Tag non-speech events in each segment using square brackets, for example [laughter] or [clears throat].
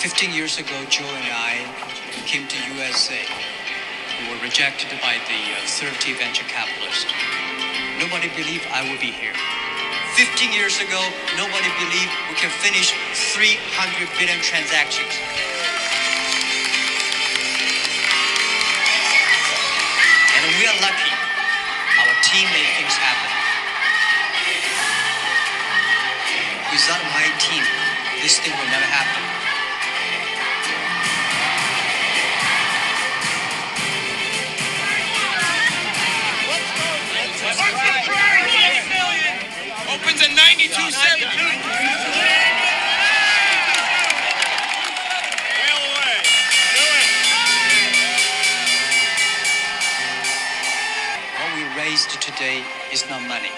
15 years ago, Joe and I came to USA. We were rejected by the uh, 30 venture capitalists. Nobody believed I would be here. 15 years ago, nobody believed we can finish 300 billion transactions. And we are lucky. Our team made things happen. Without my team, this thing will never happen. Today is not money.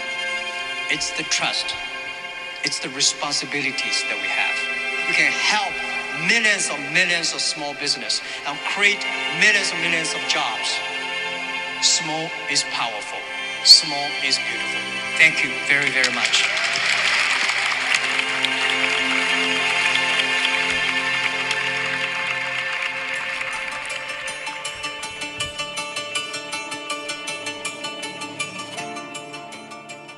It's the trust. It's the responsibilities that we have. We can help millions of millions of small business and create millions and millions of jobs. Small is powerful. Small is beautiful. Thank you very, very much.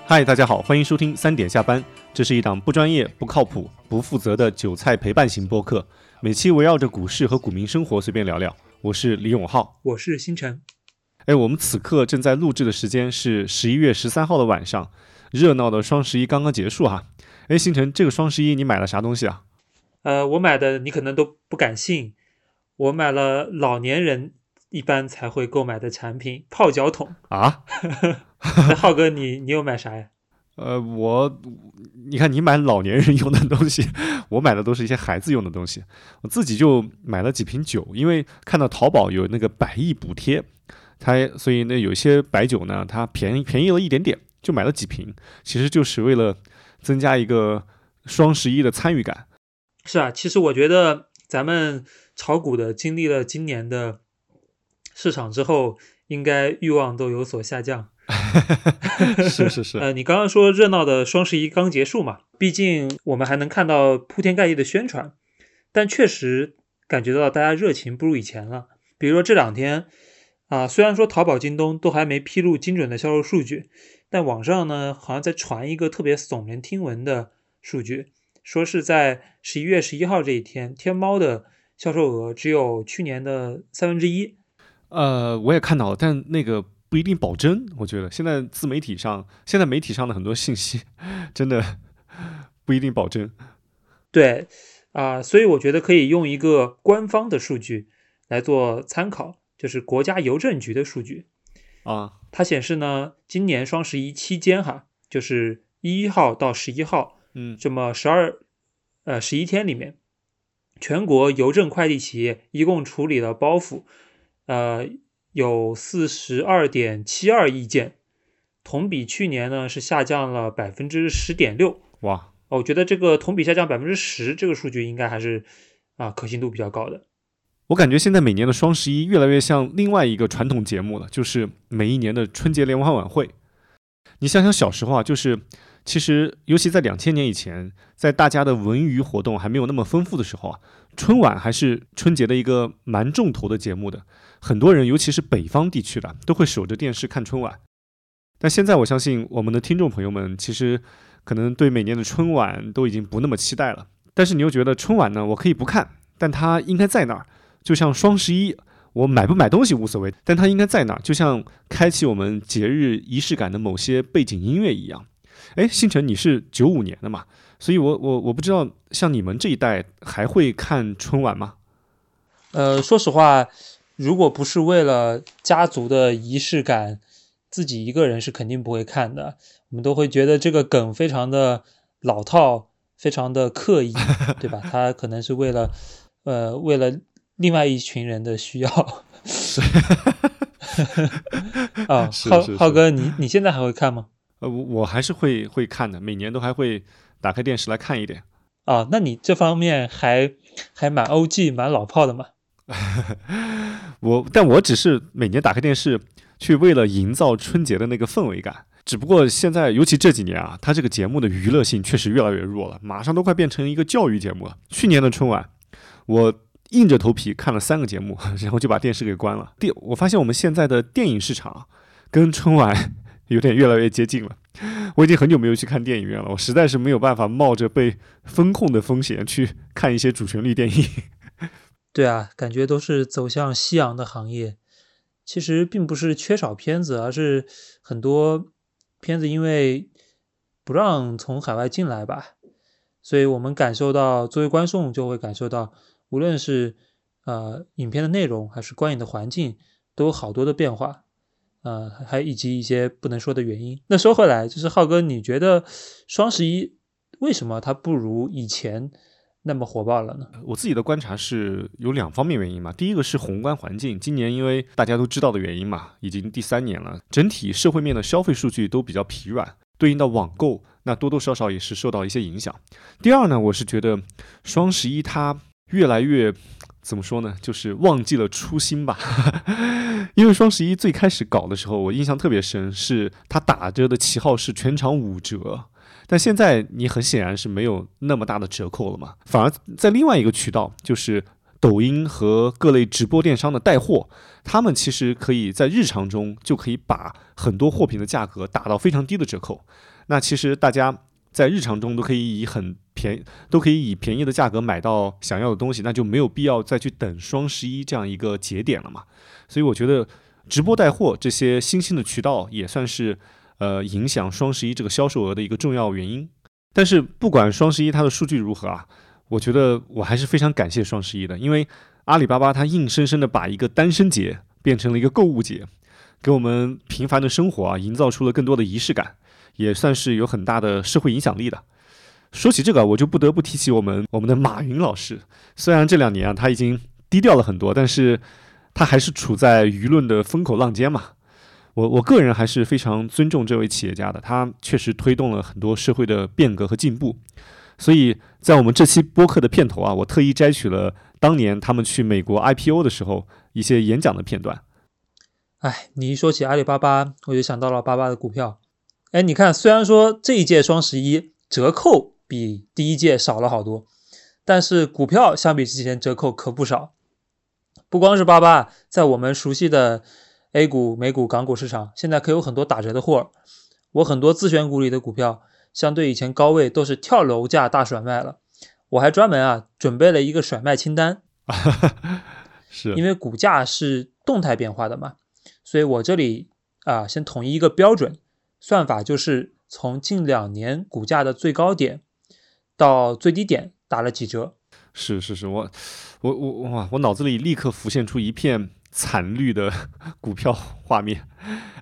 嗨，大家好，欢迎收听三点下班。这是一档不专业、不靠谱、不负责的韭菜陪伴型播客，每期围绕着股市和股民生活随便聊聊。我是李永浩。我是星辰。哎，我们此刻正在录制的时间是十一月十三号的晚上，热闹的双十一刚刚结束哈。哎，星辰，这个双十一你买了啥东西啊？呃，我买的你可能都不敢信，我买了老年人一般才会购买的产品——泡脚桶。啊？[laughs] [laughs] 那浩哥你，你有买啥呀？呃，我，你看你买老年人用的东西，我买的都是一些孩子用的东西。我自己就买了几瓶酒，因为看到淘宝有那个百亿补贴，它所以那有些白酒呢它便宜便宜了一点点，就买了几瓶，其实就是为了增加一个双十一的参与感。是啊，其实我觉得咱们炒股的经历了今年的市场之后，应该欲望都有所下降。[laughs] 是是是，呃，你刚刚说热闹的双十一刚结束嘛？毕竟我们还能看到铺天盖地的宣传，但确实感觉到大家热情不如以前了。比如说这两天啊，虽然说淘宝、京东都还没披露精准的销售数据，但网上呢好像在传一个特别耸人听闻的数据，说是在十一月十一号这一天，天猫的销售额只有去年的三分之一。呃，我也看到了，但那个。不一定保真，我觉得现在自媒体上，现在媒体上的很多信息，真的不一定保真。对，啊、所以我觉得可以用一个官方的数据来做参考，就是国家邮政局的数据。啊，它显示呢，今年双十一期间哈，就是一号到十一号，嗯，这么十二呃十一天里面，全国邮政快递企业一共处理了包袱，呃。有四十二点七二亿件，同比去年呢是下降了百分之十点六。哇，我觉得这个同比下降百分之十，这个数据应该还是啊可信度比较高的。我感觉现在每年的双十一越来越像另外一个传统节目了，就是每一年的春节联欢晚会。你想想小时候啊，就是其实尤其在两千年以前，在大家的文娱活动还没有那么丰富的时候啊，春晚还是春节的一个蛮重头的节目的。很多人，尤其是北方地区的，都会守着电视看春晚。但现在，我相信我们的听众朋友们，其实可能对每年的春晚都已经不那么期待了。但是你又觉得春晚呢，我可以不看，但它应该在那儿。就像双十一，我买不买东西无所谓，但它应该在那儿，就像开启我们节日仪式感的某些背景音乐一样。哎，星辰，你是九五年的嘛？所以我我我不知道，像你们这一代还会看春晚吗？呃，说实话。如果不是为了家族的仪式感，自己一个人是肯定不会看的。我们都会觉得这个梗非常的老套，非常的刻意，[laughs] 对吧？他可能是为了，呃，为了另外一群人的需要。[laughs] 啊，浩浩哥，你你现在还会看吗？呃，我我还是会会看的，每年都还会打开电视来看一点。啊，那你这方面还还蛮 OG、蛮老炮的嘛？[laughs] 我，但我只是每年打开电视，去为了营造春节的那个氛围感。只不过现在，尤其这几年啊，它这个节目的娱乐性确实越来越弱了，马上都快变成一个教育节目了。去年的春晚，我硬着头皮看了三个节目，[laughs] 然后就把电视给关了。电，我发现我们现在的电影市场跟春晚有点越来越接近了。我已经很久没有去看电影院了，我实在是没有办法冒着被风控的风险去看一些主旋律电影。对啊，感觉都是走向夕阳的行业。其实并不是缺少片子，而是很多片子因为不让从海外进来吧，所以我们感受到作为观众就会感受到，无论是呃影片的内容还是观影的环境，都有好多的变化，呃，还以及一些不能说的原因。那说回来，就是浩哥，你觉得双十一为什么它不如以前？那么火爆了呢？我自己的观察是有两方面原因嘛。第一个是宏观环境，今年因为大家都知道的原因嘛，已经第三年了，整体社会面的消费数据都比较疲软，对应到网购，那多多少少也是受到一些影响。第二呢，我是觉得双十一它越来越怎么说呢，就是忘记了初心吧。[laughs] 因为双十一最开始搞的时候，我印象特别深，是它打着的旗号是全场五折。但现在你很显然是没有那么大的折扣了嘛，反而在另外一个渠道，就是抖音和各类直播电商的带货，他们其实可以在日常中就可以把很多货品的价格打到非常低的折扣。那其实大家在日常中都可以以很便都可以以便宜的价格买到想要的东西，那就没有必要再去等双十一这样一个节点了嘛。所以我觉得直播带货这些新兴的渠道也算是。呃，影响双十一这个销售额的一个重要原因。但是不管双十一它的数据如何啊，我觉得我还是非常感谢双十一的，因为阿里巴巴它硬生生的把一个单身节变成了一个购物节，给我们平凡的生活啊营造出了更多的仪式感，也算是有很大的社会影响力的。说起这个，我就不得不提起我们我们的马云老师。虽然这两年啊他已经低调了很多，但是他还是处在舆论的风口浪尖嘛。我我个人还是非常尊重这位企业家的，他确实推动了很多社会的变革和进步。所以在我们这期播客的片头啊，我特意摘取了当年他们去美国 IPO 的时候一些演讲的片段。哎，你一说起阿里巴巴，我就想到了巴巴的股票。哎，你看，虽然说这一届双十一折扣比第一届少了好多，但是股票相比之前折扣可不少。不光是八八，在我们熟悉的。A 股、美股、港股市场现在可有很多打折的货，我很多自选股里的股票，相对以前高位都是跳楼价大甩卖了。我还专门啊准备了一个甩卖清单，[laughs] 是因为股价是动态变化的嘛，所以我这里啊先统一一个标准算法，就是从近两年股价的最高点到最低点打了几折。是是是，我我我哇，我脑子里立刻浮现出一片。惨绿的 [laughs] 股票画面，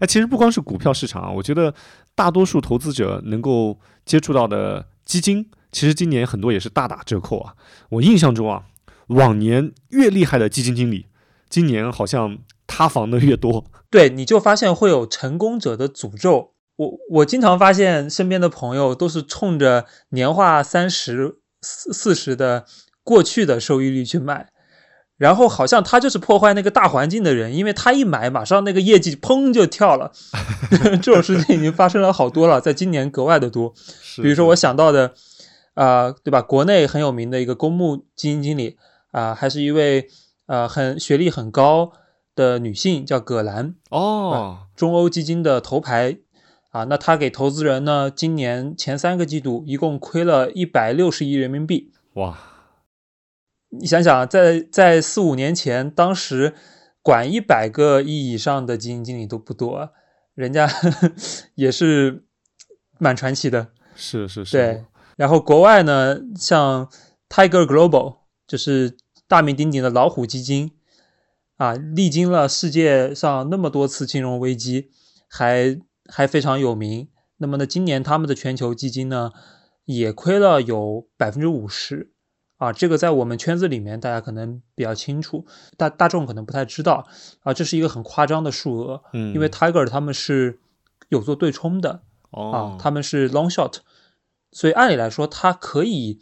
哎，其实不光是股票市场啊，我觉得大多数投资者能够接触到的基金，其实今年很多也是大打折扣啊。我印象中啊，往年越厉害的基金经理，今年好像塌房的越多。[laughs] 对，你就发现会有成功者的诅咒。我我经常发现身边的朋友都是冲着年化三十四四十的过去的收益率去买。然后好像他就是破坏那个大环境的人，因为他一买，马上那个业绩砰就跳了。[laughs] 这种事情已经发生了好多了，在今年格外的多。比如说我想到的，啊，对吧？国内很有名的一个公募基金经理啊，还是一位呃很学历很高的女性，叫葛兰哦，中欧基金的头牌啊。那他给投资人呢，今年前三个季度一共亏了一百六十亿人民币。哇！你想想，在在四五年前，当时管一百个亿以上的基金经理都不多，人家 [laughs] 也是蛮传奇的。是是是。对，然后国外呢，像 Tiger Global，就是大名鼎鼎的老虎基金啊，历经了世界上那么多次金融危机，还还非常有名。那么呢，今年他们的全球基金呢，也亏了有百分之五十。啊，这个在我们圈子里面，大家可能比较清楚，大大众可能不太知道啊，这是一个很夸张的数额，嗯，因为 Tiger 他们是有做对冲的，哦，他们是 long shot，所以按理来说，它可以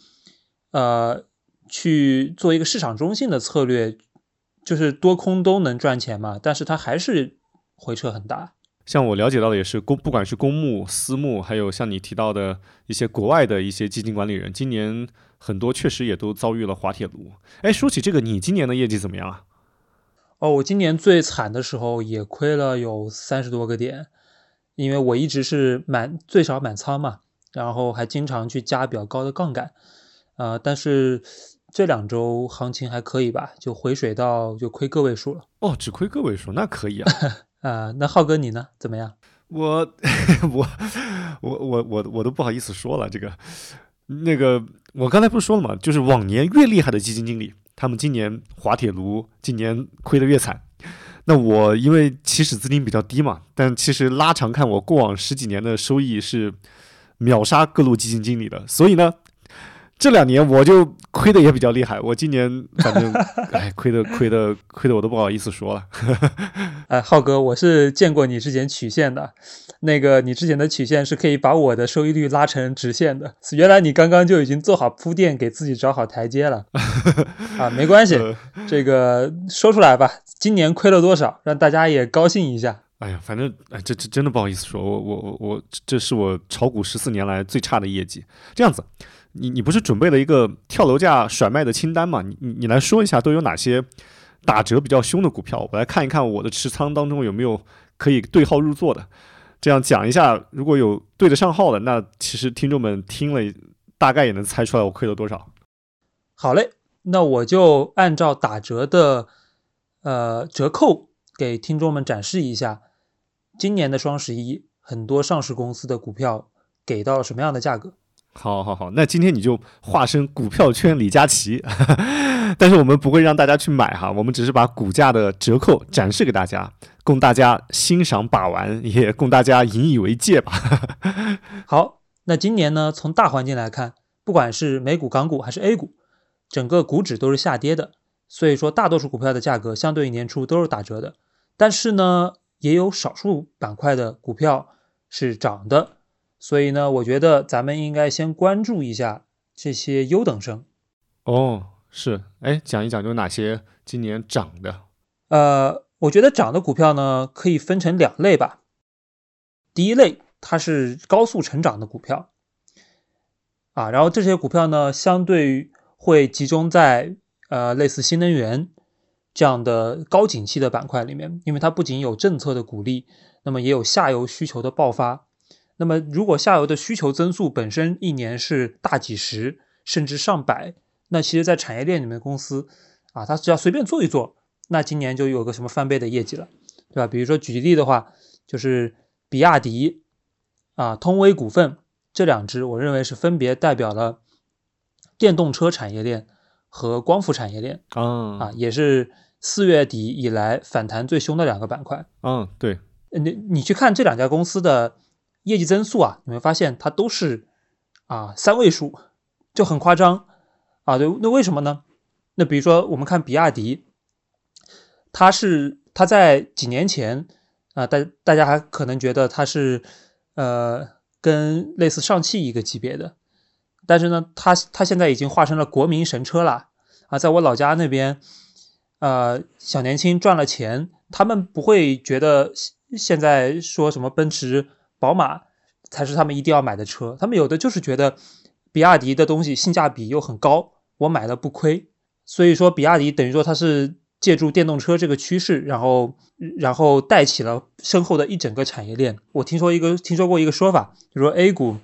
呃去做一个市场中性的策略，就是多空都能赚钱嘛，但是它还是回撤很大。像我了解到的也是公，不管是公募、私募，还有像你提到的一些国外的一些基金管理人，今年很多确实也都遭遇了滑铁卢。哎，说起这个，你今年的业绩怎么样啊？哦，我今年最惨的时候也亏了有三十多个点，因为我一直是满最少满仓嘛，然后还经常去加比较高的杠杆，呃，但是这两周行情还可以吧，就回水到就亏个位数了。哦，只亏个位数，那可以啊。[laughs] 啊，那浩哥你呢？怎么样？我 [laughs] 我我我我我都不好意思说了，这个那个我刚才不是说了吗？就是往年越厉害的基金经理。他们今年滑铁卢，今年亏得越惨。那我因为起始资金比较低嘛，但其实拉长看，我过往十几年的收益是秒杀各路基金经理的。所以呢。这两年我就亏的也比较厉害，我今年 [laughs] 反正哎亏的亏的亏的我都不好意思说了。[laughs] 哎，浩哥，我是见过你之前曲线的，那个你之前的曲线是可以把我的收益率拉成直线的。原来你刚刚就已经做好铺垫，给自己找好台阶了。[laughs] 啊，没关系，这个说出来吧，今年亏了多少，让大家也高兴一下。哎呀，反正哎，这这真的不好意思说，我我我我，这是我炒股十四年来最差的业绩。这样子。你你不是准备了一个跳楼价甩卖的清单吗？你你你来说一下都有哪些打折比较凶的股票，我来看一看我的持仓当中有没有可以对号入座的。这样讲一下，如果有对得上号的，那其实听众们听了大概也能猜出来我亏了多少。好嘞，那我就按照打折的呃折扣给听众们展示一下，今年的双十一很多上市公司的股票给到什么样的价格。好，好，好，那今天你就化身股票圈李佳琦，[laughs] 但是我们不会让大家去买哈，我们只是把股价的折扣展示给大家，供大家欣赏把玩，也供大家引以为戒吧。[laughs] 好，那今年呢，从大环境来看，不管是美股、港股还是 A 股，整个股指都是下跌的，所以说大多数股票的价格相对于年初都是打折的，但是呢，也有少数板块的股票是涨的。所以呢，我觉得咱们应该先关注一下这些优等生。哦，是，哎，讲一讲有哪些今年涨的？呃，我觉得涨的股票呢，可以分成两类吧。第一类，它是高速成长的股票，啊，然后这些股票呢，相对于会集中在呃类似新能源这样的高景气的板块里面，因为它不仅有政策的鼓励，那么也有下游需求的爆发。那么，如果下游的需求增速本身一年是大几十甚至上百，那其实，在产业链里面的公司啊，它只要随便做一做，那今年就有个什么翻倍的业绩了，对吧？比如说举例的话，就是比亚迪啊、通威股份这两只，我认为是分别代表了电动车产业链和光伏产业链啊啊，也是四月底以来反弹最凶的两个板块。嗯，对，你你去看这两家公司的。业绩增速啊，你会发现它都是啊三位数，就很夸张啊。对，那为什么呢？那比如说我们看比亚迪，它是它在几年前啊，大大家还可能觉得它是呃跟类似上汽一个级别的，但是呢，它它现在已经化成了国民神车了啊。在我老家那边，呃，小年轻赚了钱，他们不会觉得现在说什么奔驰。宝马才是他们一定要买的车，他们有的就是觉得比亚迪的东西性价比又很高，我买了不亏。所以说，比亚迪等于说它是借助电动车这个趋势，然后然后带起了身后的一整个产业链。我听说一个听说过一个说法，就说 A 股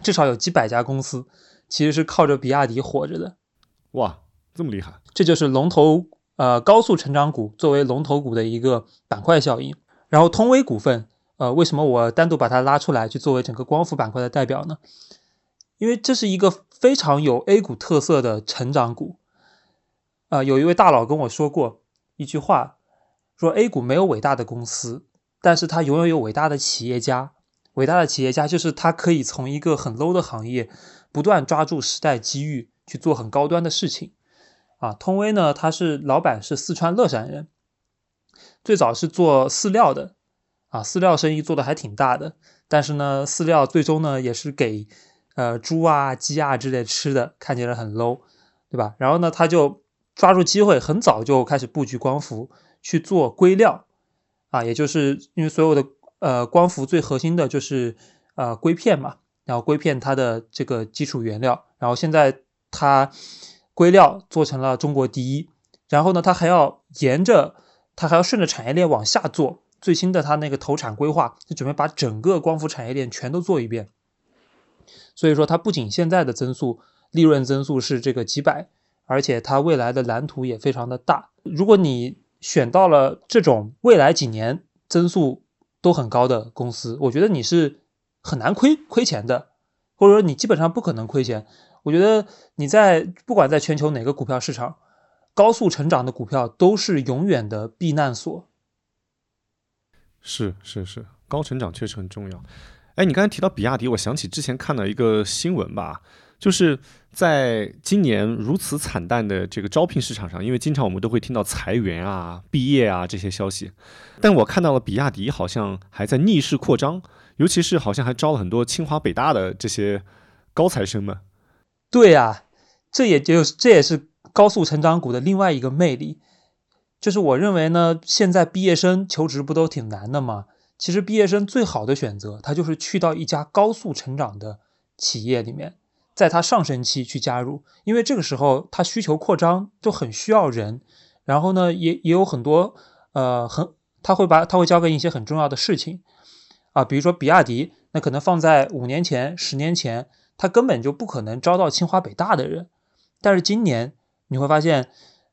至少有几百家公司其实是靠着比亚迪活着的。哇，这么厉害！这就是龙头呃高速成长股作为龙头股的一个板块效应。然后通威股份。呃，为什么我单独把它拉出来去作为整个光伏板块的代表呢？因为这是一个非常有 A 股特色的成长股。啊，有一位大佬跟我说过一句话，说 A 股没有伟大的公司，但是它永远有伟大的企业家。伟大的企业家就是他可以从一个很 low 的行业，不断抓住时代机遇去做很高端的事情。啊，通威呢，他是老板是四川乐山人，最早是做饲料的。啊，饲料生意做的还挺大的，但是呢，饲料最终呢也是给呃猪啊、鸡啊之类吃的，看起来很 low，对吧？然后呢，他就抓住机会，很早就开始布局光伏，去做硅料啊，也就是因为所有的呃，光伏最核心的就是呃硅片嘛，然后硅片它的这个基础原料，然后现在它硅料做成了中国第一，然后呢，它还要沿着它还要顺着产业链往下做，最新的它那个投产规划就准备把整个光伏产业链全都做一遍，所以说它不仅现在的增速利润增速是这个几百，而且它未来的蓝图也非常的大，如果你选到了这种未来几年增速都很高的公司，我觉得你是很难亏亏钱的，或者说你基本上不可能亏钱。我觉得你在不管在全球哪个股票市场，高速成长的股票都是永远的避难所。是是是，高成长确实很重要。哎，你刚才提到比亚迪，我想起之前看了一个新闻吧。就是在今年如此惨淡的这个招聘市场上，因为经常我们都会听到裁员啊、毕业啊这些消息，但我看到了比亚迪好像还在逆势扩张，尤其是好像还招了很多清华、北大的这些高材生们。对呀，这也就这也是高速成长股的另外一个魅力，就是我认为呢，现在毕业生求职不都挺难的吗？其实毕业生最好的选择，他就是去到一家高速成长的企业里面。在他上升期去加入，因为这个时候他需求扩张就很需要人，然后呢，也也有很多呃很，他会把他会交给一些很重要的事情啊，比如说比亚迪，那可能放在五年前、十年前，他根本就不可能招到清华北大的人，但是今年你会发现，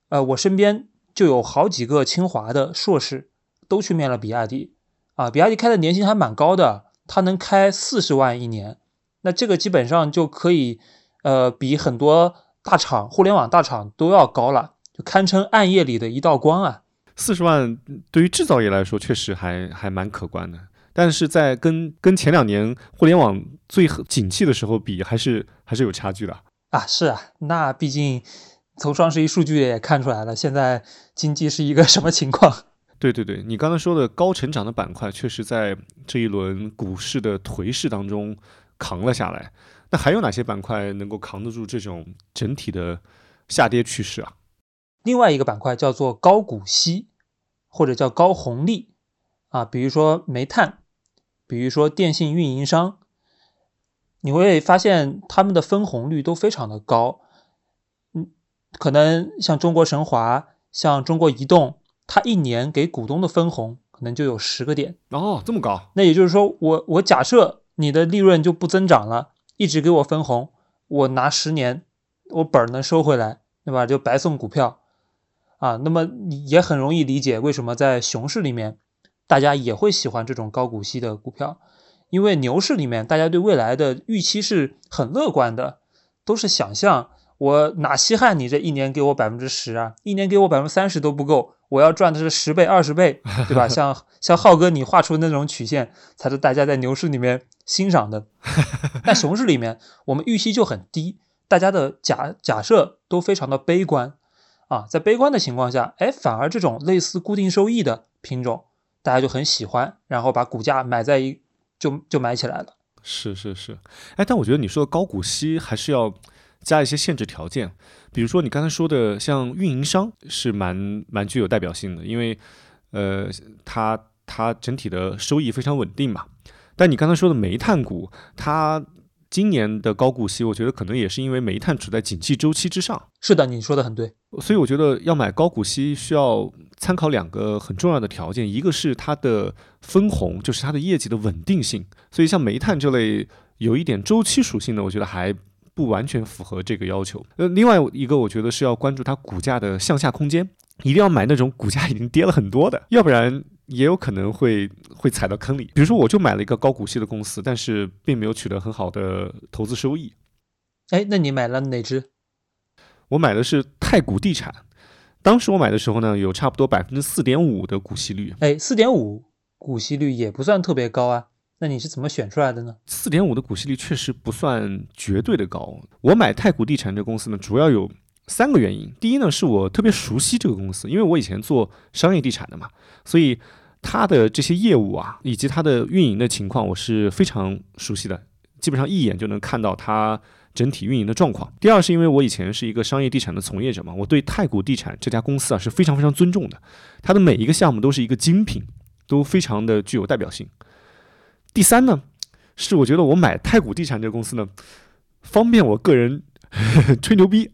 呃，我身边就有好几个清华的硕士都去面了比亚迪啊，比亚迪开的年薪还蛮高的，他能开四十万一年。那这个基本上就可以，呃，比很多大厂、互联网大厂都要高了，就堪称暗夜里的一道光啊！四十万对于制造业来说确实还还蛮可观的，但是在跟跟前两年互联网最景气的时候比，还是还是有差距的啊！是啊，那毕竟从双十一数据也看出来了，现在经济是一个 [laughs] 什么情况？对对对，你刚才说的高成长的板块，确实在这一轮股市的颓势当中。扛了下来，那还有哪些板块能够扛得住这种整体的下跌趋势啊？另外一个板块叫做高股息，或者叫高红利啊，比如说煤炭，比如说电信运营商，你会发现他们的分红率都非常的高。嗯，可能像中国神华、像中国移动，它一年给股东的分红可能就有十个点哦，这么高。那也就是说，我我假设。你的利润就不增长了，一直给我分红，我拿十年，我本儿能收回来，对吧？就白送股票啊。那么也很容易理解为什么在熊市里面，大家也会喜欢这种高股息的股票，因为牛市里面大家对未来的预期是很乐观的，都是想象。我哪稀罕你这一年给我百分之十啊？一年给我百分之三十都不够，我要赚的是十倍、二十倍，对吧？[laughs] 像像浩哥你画出那种曲线，才是大家在牛市里面欣赏的。[laughs] 但熊市里面，我们预期就很低，大家的假假设都非常的悲观啊。在悲观的情况下，哎，反而这种类似固定收益的品种，大家就很喜欢，然后把股价买在一就就买起来了。是是是，哎，但我觉得你说的高股息还是要。加一些限制条件，比如说你刚才说的，像运营商是蛮蛮具有代表性的，因为呃，它它整体的收益非常稳定嘛。但你刚才说的煤炭股，它今年的高股息，我觉得可能也是因为煤炭处在景气周期之上。是的，你说的很对。所以我觉得要买高股息，需要参考两个很重要的条件，一个是它的分红，就是它的业绩的稳定性。所以像煤炭这类有一点周期属性的，我觉得还。不完全符合这个要求。呃，另外一个我觉得是要关注它股价的向下空间，一定要买那种股价已经跌了很多的，要不然也有可能会会踩到坑里。比如说，我就买了一个高股息的公司，但是并没有取得很好的投资收益。哎，那你买了哪只？我买的是太古地产。当时我买的时候呢，有差不多百分之四点五的股息率。哎，四点五股息率也不算特别高啊。那你是怎么选出来的呢？四点五的股息率确实不算绝对的高。我买太古地产这个公司呢，主要有三个原因。第一呢，是我特别熟悉这个公司，因为我以前做商业地产的嘛，所以它的这些业务啊，以及它的运营的情况，我是非常熟悉的，基本上一眼就能看到它整体运营的状况。第二是因为我以前是一个商业地产的从业者嘛，我对太古地产这家公司啊是非常非常尊重的，它的每一个项目都是一个精品，都非常的具有代表性。第三呢，是我觉得我买太古地产这个公司呢，方便我个人 [laughs] 吹牛逼。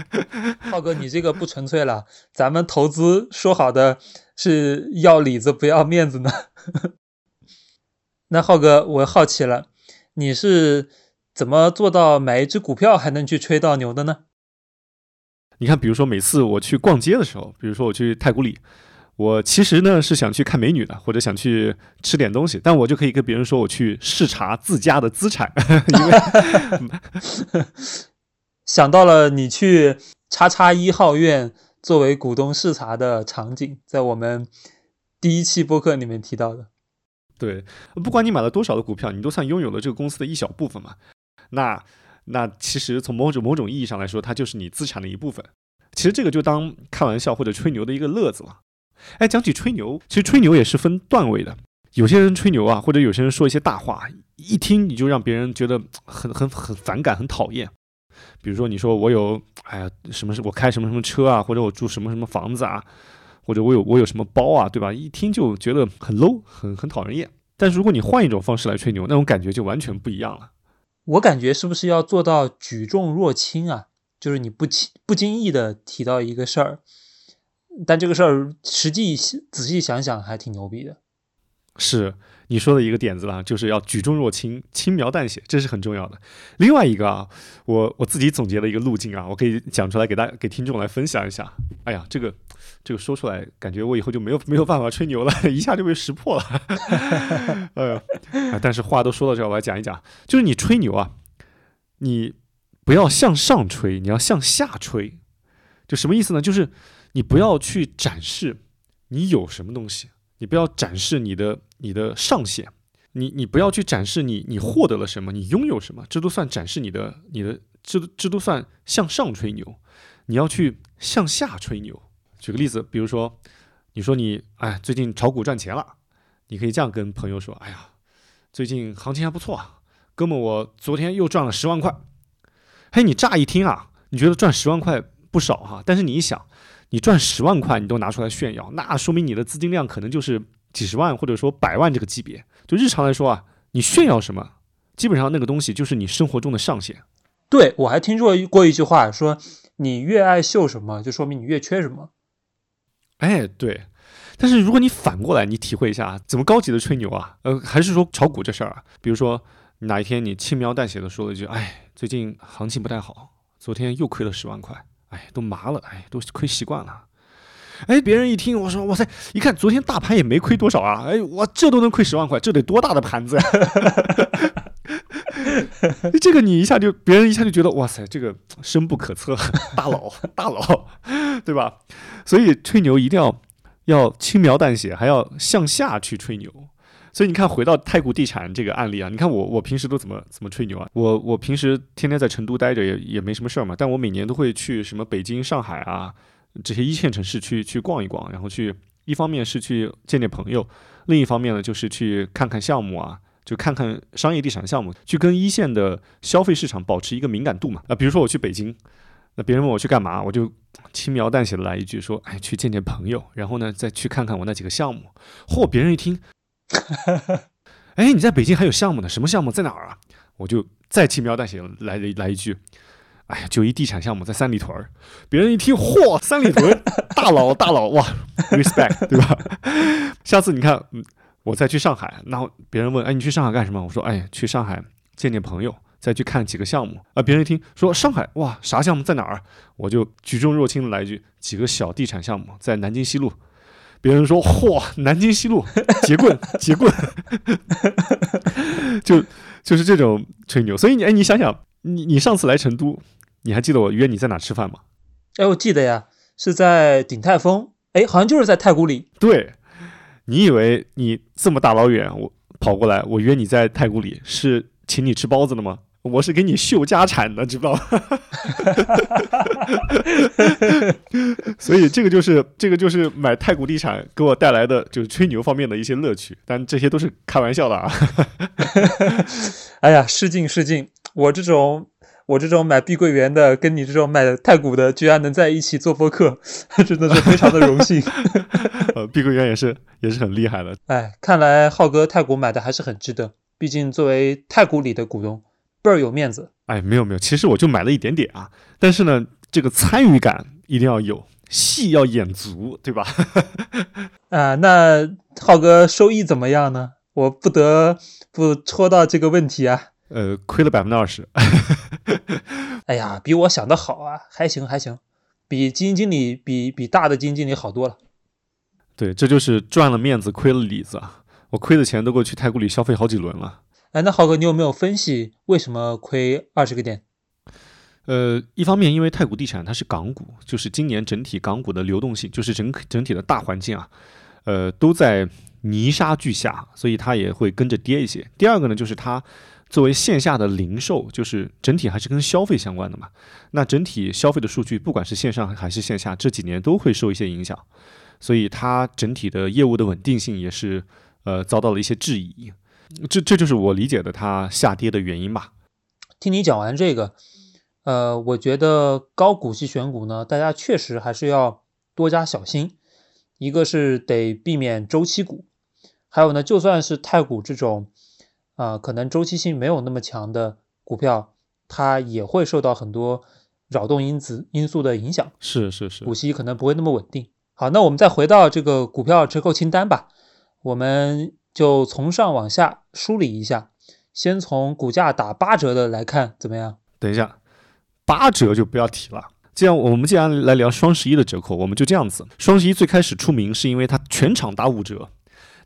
[laughs] 浩哥，你这个不纯粹了，咱们投资说好的是要里子不要面子呢。[laughs] 那浩哥，我好奇了，你是怎么做到买一只股票还能去吹到牛的呢？你看，比如说每次我去逛街的时候，比如说我去太古里，我其实呢是想去看美女的，或者想去吃点东西，但我就可以跟别人说我去视察自家的资产，[laughs] 因为 [laughs] 想到了你去叉叉一号院作为股东视察的场景，在我们第一期播客里面提到的。对，不管你买了多少的股票，你都算拥有了这个公司的一小部分嘛。那那其实从某种某种意义上来说，它就是你资产的一部分。其实这个就当开玩笑或者吹牛的一个乐子了。哎，讲起吹牛，其实吹牛也是分段位的。有些人吹牛啊，或者有些人说一些大话，一听你就让别人觉得很很很反感、很讨厌。比如说你说我有哎呀什么是我开什么什么车啊，或者我住什么什么房子啊，或者我有我有什么包啊，对吧？一听就觉得很 low，很很讨人厌。但是如果你换一种方式来吹牛，那种感觉就完全不一样了。我感觉是不是要做到举重若轻啊？就是你不轻不经意的提到一个事儿，但这个事儿实际仔细想想还挺牛逼的。是你说的一个点子了，就是要举重若轻，轻描淡写，这是很重要的。另外一个啊，我我自己总结了一个路径啊，我可以讲出来给大给听众来分享一下。哎呀，这个这个说出来，感觉我以后就没有没有办法吹牛了，[laughs] 一下就被识破了。[laughs] 呃，但是话都说到这儿，我来讲一讲，就是你吹牛啊，你不要向上吹，你要向下吹。就什么意思呢？就是你不要去展示你有什么东西。你不要展示你的你的上限，你你不要去展示你你获得了什么，你拥有什么，这都算展示你的你的这这都算向上吹牛，你要去向下吹牛。举个例子，比如说你说你哎最近炒股赚钱了，你可以这样跟朋友说：哎呀，最近行情还不错啊，哥们，我昨天又赚了十万块。嘿，你乍一听啊，你觉得赚十万块不少哈，但是你一想。你赚十万块，你都拿出来炫耀，那说明你的资金量可能就是几十万或者说百万这个级别。就日常来说啊，你炫耀什么，基本上那个东西就是你生活中的上限。对我还听说过一句话，说你越爱秀什么，就说明你越缺什么。哎，对。但是如果你反过来，你体会一下怎么高级的吹牛啊？呃，还是说炒股这事儿啊？比如说哪一天你轻描淡写的说了一句：“哎，最近行情不太好，昨天又亏了十万块。”哎，都麻了，哎，都亏习惯了。哎，别人一听我说，哇塞，一看昨天大盘也没亏多少啊，哎，我这都能亏十万块，这得多大的盘子呀？[laughs] 这个你一下就，别人一下就觉得，哇塞，这个深不可测，大佬，大佬，对吧？所以吹牛一定要要轻描淡写，还要向下去吹牛。所以你看，回到太古地产这个案例啊，你看我我平时都怎么怎么吹牛啊？我我平时天天在成都待着，也也没什么事儿嘛。但我每年都会去什么北京、上海啊这些一线城市去去逛一逛，然后去一方面是去见见朋友，另一方面呢就是去看看项目啊，就看看商业地产项目，去跟一线的消费市场保持一个敏感度嘛。啊，比如说我去北京，那别人问我去干嘛，我就轻描淡写的来一句说，哎，去见见朋友，然后呢再去看看我那几个项目。嚯，别人一听。[laughs] 哎，你在北京还有项目呢？什么项目在哪儿啊？我就再轻描淡写来来一句，哎呀，就一地产项目在三里屯儿。别人一听，嚯，三里屯大佬大佬哇，respect，对吧？[laughs] 下次你看，我再去上海，然后别人问，哎，你去上海干什么？我说，哎，去上海见见朋友，再去看几个项目。啊，别人一听说上海，哇，啥项目在哪儿？我就举重若轻的来一句，几个小地产项目在南京西路。别人说：“嚯，南京西路 [laughs] 结棍，结棍，[laughs] 就就是这种吹牛。所以你哎，你想想，你你上次来成都，你还记得我约你在哪吃饭吗？哎，我记得呀，是在鼎泰丰。哎，好像就是在太古里。对，你以为你这么大老远我跑过来，我约你在太古里是请你吃包子的吗？”我是给你秀家产的，知道吗？[laughs] 所以这个就是这个就是买太古地产给我带来的就是吹牛方面的一些乐趣，但这些都是开玩笑的啊。[laughs] 哎呀，失敬失敬，我这种我这种买碧桂园的，跟你这种买太古的，居然能在一起做播客，[laughs] 真的是非常的荣幸。呃，碧桂园也是也是很厉害的。哎，看来浩哥太古买的还是很值得，毕竟作为太古里的股东，倍儿有面子。哎，没有没有，其实我就买了一点点啊，但是呢，这个参与感一定要有，戏要演足，对吧？[laughs] 啊，那浩哥收益怎么样呢？我不得不戳到这个问题啊。呃，亏了百分之二十。[laughs] 哎呀，比我想的好啊，还行还行，比基金经理比比大的基金经理好多了。对，这就是赚了面子，亏了里子啊！我亏的钱都够去太古里消费好几轮了。哎，那浩哥，你有没有分析为什么亏二十个点？呃，一方面因为太古地产它是港股，就是今年整体港股的流动性，就是整整体的大环境啊，呃，都在泥沙俱下，所以它也会跟着跌一些。第二个呢，就是它作为线下的零售，就是整体还是跟消费相关的嘛。那整体消费的数据，不管是线上还是线下，这几年都会受一些影响，所以它整体的业务的稳定性也是呃遭到了一些质疑。这这就是我理解的它下跌的原因吧。听你讲完这个。呃，我觉得高股息选股呢，大家确实还是要多加小心。一个是得避免周期股，还有呢，就算是太股这种，啊，可能周期性没有那么强的股票，它也会受到很多扰动因子因素的影响。是是是，股息可能不会那么稳定。好，那我们再回到这个股票折扣清单吧，我们就从上往下梳理一下，先从股价打八折的来看，怎么样？等一下。八折就不要提了。既然，我们既然来聊双十一的折扣，我们就这样子。双十一最开始出名是因为它全场打五折，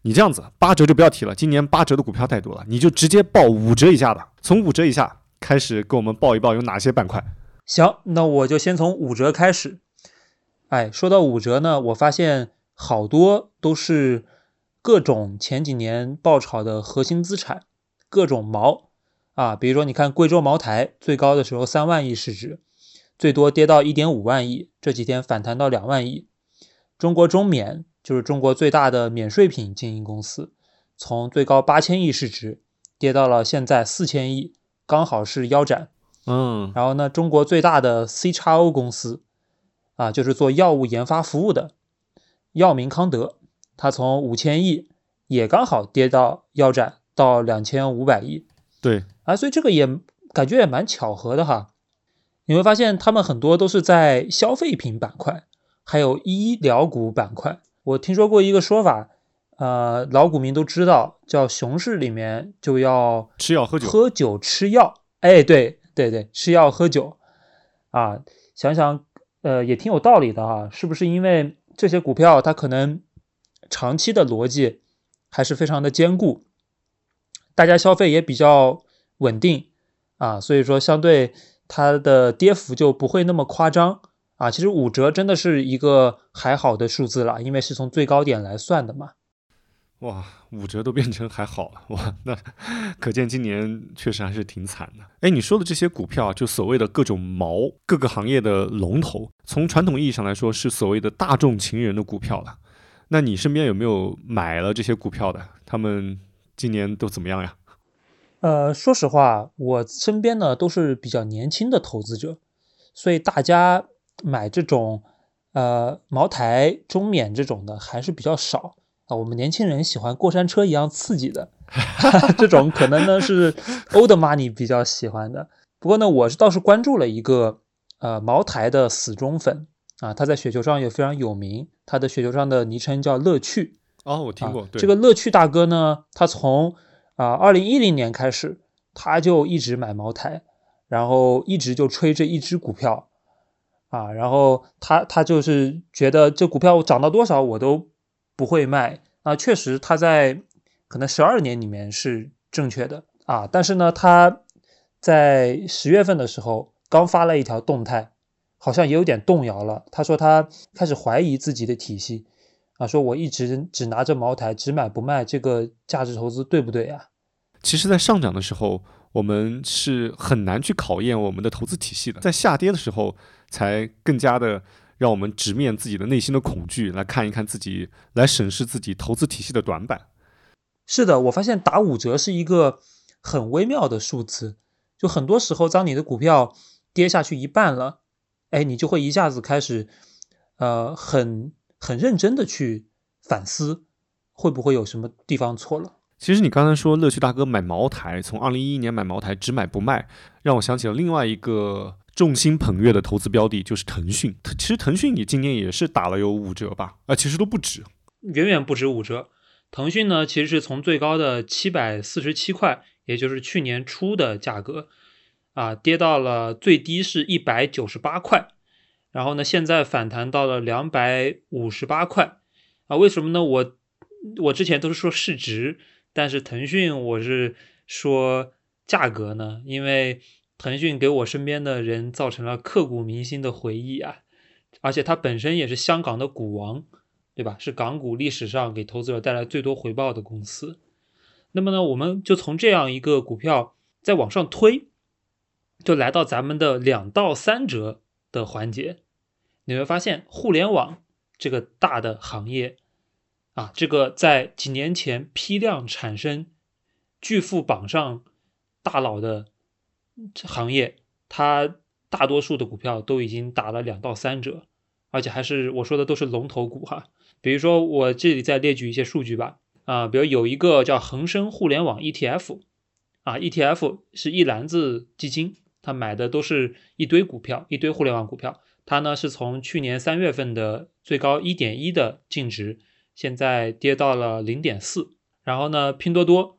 你这样子八折就不要提了。今年八折的股票太多了，你就直接报五折以下吧。从五折以下开始，给我们报一报有哪些板块。行，那我就先从五折开始。哎，说到五折呢，我发现好多都是各种前几年爆炒的核心资产，各种毛。啊，比如说，你看贵州茅台最高的时候三万亿市值，最多跌到一点五万亿，这几天反弹到两万亿。中国中免就是中国最大的免税品经营公司，从最高八千亿市值跌到了现在四千亿，刚好是腰斩。嗯，然后呢，中国最大的 C 叉 O 公司啊，就是做药物研发服务的药明康德，它从五千亿也刚好跌到腰斩到两千五百亿。对。啊，所以这个也感觉也蛮巧合的哈。你会发现他们很多都是在消费品板块，还有医疗股板块。我听说过一个说法，呃，老股民都知道，叫熊市里面就要吃药喝酒，喝酒吃药。哎，对对对，吃药喝酒啊，想想呃也挺有道理的哈。是不是因为这些股票它可能长期的逻辑还是非常的坚固，大家消费也比较。稳定啊，所以说相对它的跌幅就不会那么夸张啊。其实五折真的是一个还好的数字了，因为是从最高点来算的嘛。哇，五折都变成还好了哇，那可见今年确实还是挺惨的。哎，你说的这些股票，就所谓的各种毛，各个行业的龙头，从传统意义上来说是所谓的大众情人的股票了。那你身边有没有买了这些股票的？他们今年都怎么样呀？呃，说实话，我身边呢都是比较年轻的投资者，所以大家买这种呃茅台、中免这种的还是比较少啊。我们年轻人喜欢过山车一样刺激的，这种可能呢是 [laughs] old money 比较喜欢的。不过呢，我是倒是关注了一个呃茅台的死忠粉啊，他在雪球上也非常有名，他的雪球上的昵称叫乐趣。哦，我听过。这个乐趣大哥呢，他从啊，二零一零年开始，他就一直买茅台，然后一直就吹这一只股票，啊，然后他他就是觉得这股票涨到多少我都不会卖啊。确实，他在可能十二年里面是正确的啊，但是呢，他在十月份的时候刚发了一条动态，好像也有点动摇了。他说他开始怀疑自己的体系。啊，说我一直只拿着茅台，只买不卖，这个价值投资对不对呀？其实，在上涨的时候，我们是很难去考验我们的投资体系的；在下跌的时候，才更加的让我们直面自己的内心的恐惧，来看一看自己，来审视自己投资体系的短板。是的，我发现打五折是一个很微妙的数字，就很多时候，当你的股票跌下去一半了，哎，你就会一下子开始，呃，很很认真的去反思，会不会有什么地方错了。其实你刚才说乐趣大哥买茅台，从二零一一年买茅台只买不卖，让我想起了另外一个众星捧月的投资标的，就是腾讯。其实腾讯你今年也是打了有五折吧？啊，其实都不止，远远不止五折。腾讯呢，其实是从最高的七百四十七块，也就是去年初的价格，啊，跌到了最低是一百九十八块，然后呢，现在反弹到了两百五十八块，啊，为什么呢？我我之前都是说市值。但是腾讯，我是说价格呢，因为腾讯给我身边的人造成了刻骨铭心的回忆啊，而且它本身也是香港的股王，对吧？是港股历史上给投资者带来最多回报的公司。那么呢，我们就从这样一个股票再往上推，就来到咱们的两到三折的环节，你会发现互联网这个大的行业。啊，这个在几年前批量产生巨富榜上大佬的行业，它大多数的股票都已经打了两到三折，而且还是我说的都是龙头股哈。比如说我这里再列举一些数据吧，啊，比如有一个叫恒生互联网 ETF，啊，ETF 是一篮子基金，他买的都是一堆股票，一堆互联网股票，它呢是从去年三月份的最高一点一的净值。现在跌到了零点四，然后呢，拼多多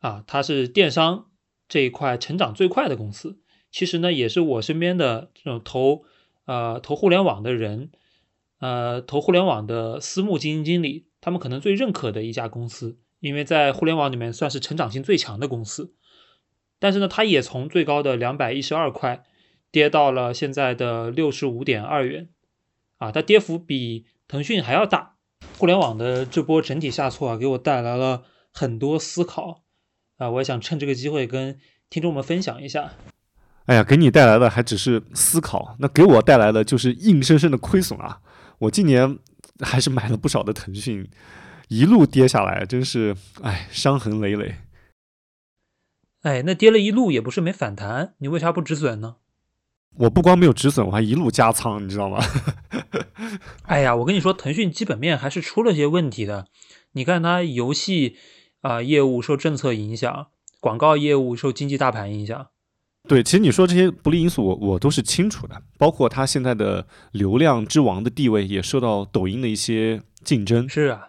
啊，它是电商这一块成长最快的公司。其实呢，也是我身边的这种投呃投互联网的人，呃投互联网的私募基金经理，他们可能最认可的一家公司，因为在互联网里面算是成长性最强的公司。但是呢，它也从最高的两百一十二块跌到了现在的六十五点二元，啊，它跌幅比腾讯还要大。互联网的这波整体下挫啊，给我带来了很多思考啊！我也想趁这个机会跟听众们分享一下。哎呀，给你带来的还只是思考，那给我带来的就是硬生生的亏损啊！我今年还是买了不少的腾讯，一路跌下来，真是哎，伤痕累累。哎，那跌了一路也不是没反弹，你为啥不止损呢？我不光没有止损，我还一路加仓，你知道吗？[laughs] 哎呀，我跟你说，腾讯基本面还是出了些问题的。你看它游戏啊业务受政策影响，广告业务受经济大盘影响。对，其实你说这些不利因素，我我都是清楚的。包括它现在的流量之王的地位也受到抖音的一些竞争。是啊，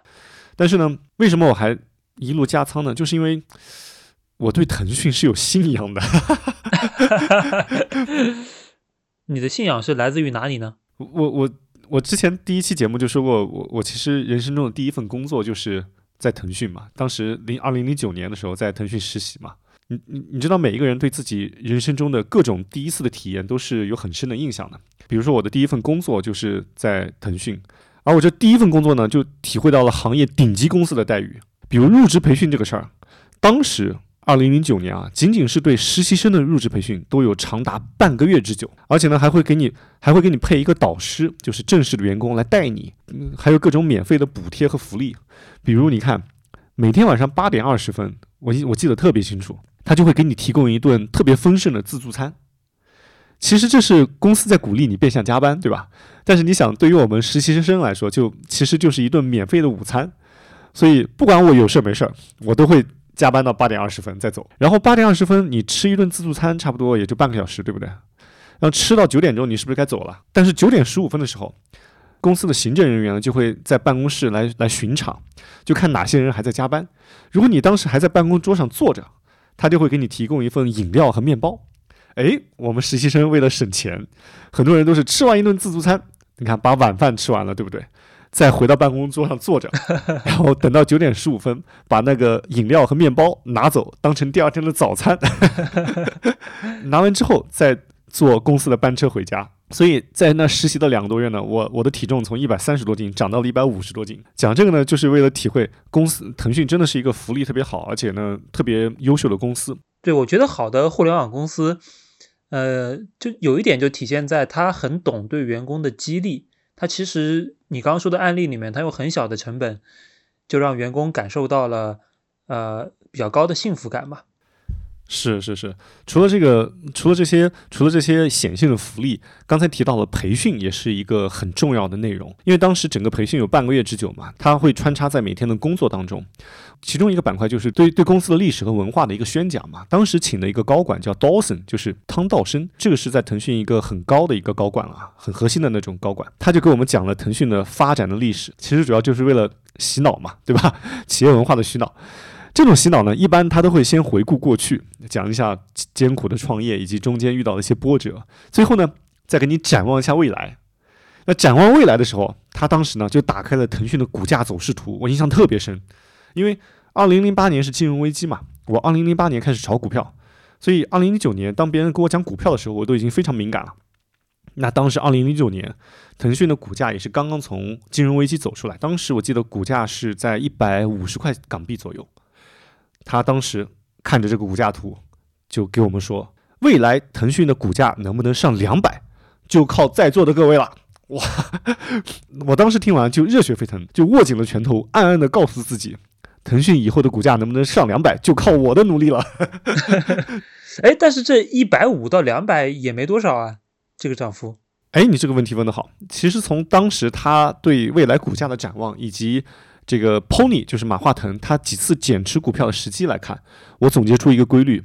但是呢，为什么我还一路加仓呢？就是因为我对腾讯是有信仰的。[laughs] 你的信仰是来自于哪里呢？我我我之前第一期节目就说过，我我其实人生中的第一份工作就是在腾讯嘛。当时零二零零九年的时候在腾讯实习嘛。你你你知道每一个人对自己人生中的各种第一次的体验都是有很深的印象的。比如说我的第一份工作就是在腾讯，而我这第一份工作呢，就体会到了行业顶级公司的待遇。比如入职培训这个事儿，当时。二零零九年啊，仅仅是对实习生的入职培训都有长达半个月之久，而且呢还会给你还会给你配一个导师，就是正式的员工来带你，嗯，还有各种免费的补贴和福利，比如你看，每天晚上八点二十分，我我记得特别清楚，他就会给你提供一顿特别丰盛的自助餐。其实这是公司在鼓励你变相加班，对吧？但是你想，对于我们实习生来说，就其实就是一顿免费的午餐，所以不管我有事儿没事儿，我都会。加班到八点二十分再走，然后八点二十分你吃一顿自助餐，差不多也就半个小时，对不对？然后吃到九点钟，你是不是该走了？但是九点十五分的时候，公司的行政人员就会在办公室来来巡场，就看哪些人还在加班。如果你当时还在办公桌上坐着，他就会给你提供一份饮料和面包。哎，我们实习生为了省钱，很多人都是吃完一顿自助餐，你看把晚饭吃完了，对不对？再回到办公桌上坐着，[laughs] 然后等到九点十五分，把那个饮料和面包拿走，当成第二天的早餐。[laughs] 拿完之后，再坐公司的班车回家。所以在那实习的两个多月呢，我我的体重从一百三十多斤涨到了一百五十多斤。讲这个呢，就是为了体会公司腾讯真的是一个福利特别好，而且呢特别优秀的公司。对，我觉得好的互联网公司，呃，就有一点就体现在他很懂对员工的激励。它其实你刚刚说的案例里面，它用很小的成本就让员工感受到了呃比较高的幸福感嘛。是是是，除了这个，除了这些，除了这些显性的福利，刚才提到了培训也是一个很重要的内容。因为当时整个培训有半个月之久嘛，它会穿插在每天的工作当中。其中一个板块就是对对公司的历史和文化的一个宣讲嘛。当时请的一个高管叫 Dawson，就是汤道生，这个是在腾讯一个很高的一个高管啊，很核心的那种高管，他就给我们讲了腾讯的发展的历史，其实主要就是为了洗脑嘛，对吧？[laughs] 企业文化的洗脑。这种洗脑呢，一般他都会先回顾过去，讲一下艰苦的创业以及中间遇到的一些波折，最后呢，再给你展望一下未来。那展望未来的时候，他当时呢就打开了腾讯的股价走势图，我印象特别深，因为二零零八年是金融危机嘛，我二零零八年开始炒股票，所以二零零九年当别人跟我讲股票的时候，我都已经非常敏感了。那当时二零零九年，腾讯的股价也是刚刚从金融危机走出来，当时我记得股价是在一百五十块港币左右。他当时看着这个股价图，就给我们说，未来腾讯的股价能不能上两百，就靠在座的各位了。[laughs] 哇！我当时听完就热血沸腾，就握紧了拳头，暗暗的告诉自己，腾讯以后的股价能不能上两百，就靠我的努力了。[laughs] 哎，但是这一百五到两百也没多少啊，这个涨幅。哎，你这个问题问得好。其实从当时他对未来股价的展望以及。这个 Pony 就是马化腾，他几次减持股票的时机来看，我总结出一个规律，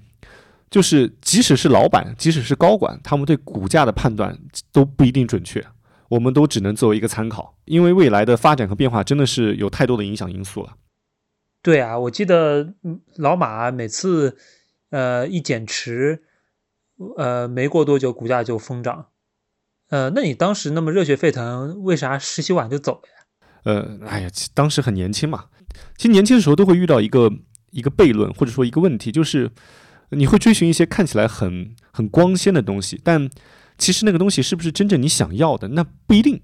就是即使是老板，即使是高管，他们对股价的判断都不一定准确，我们都只能作为一个参考，因为未来的发展和变化真的是有太多的影响因素了。对啊，我记得老马每次呃一减持，呃没过多久股价就疯涨，呃，那你当时那么热血沸腾，为啥十七晚就走了？呃，哎呀，当时很年轻嘛。其实年轻的时候都会遇到一个一个悖论，或者说一个问题，就是你会追寻一些看起来很很光鲜的东西，但其实那个东西是不是真正你想要的，那不一定。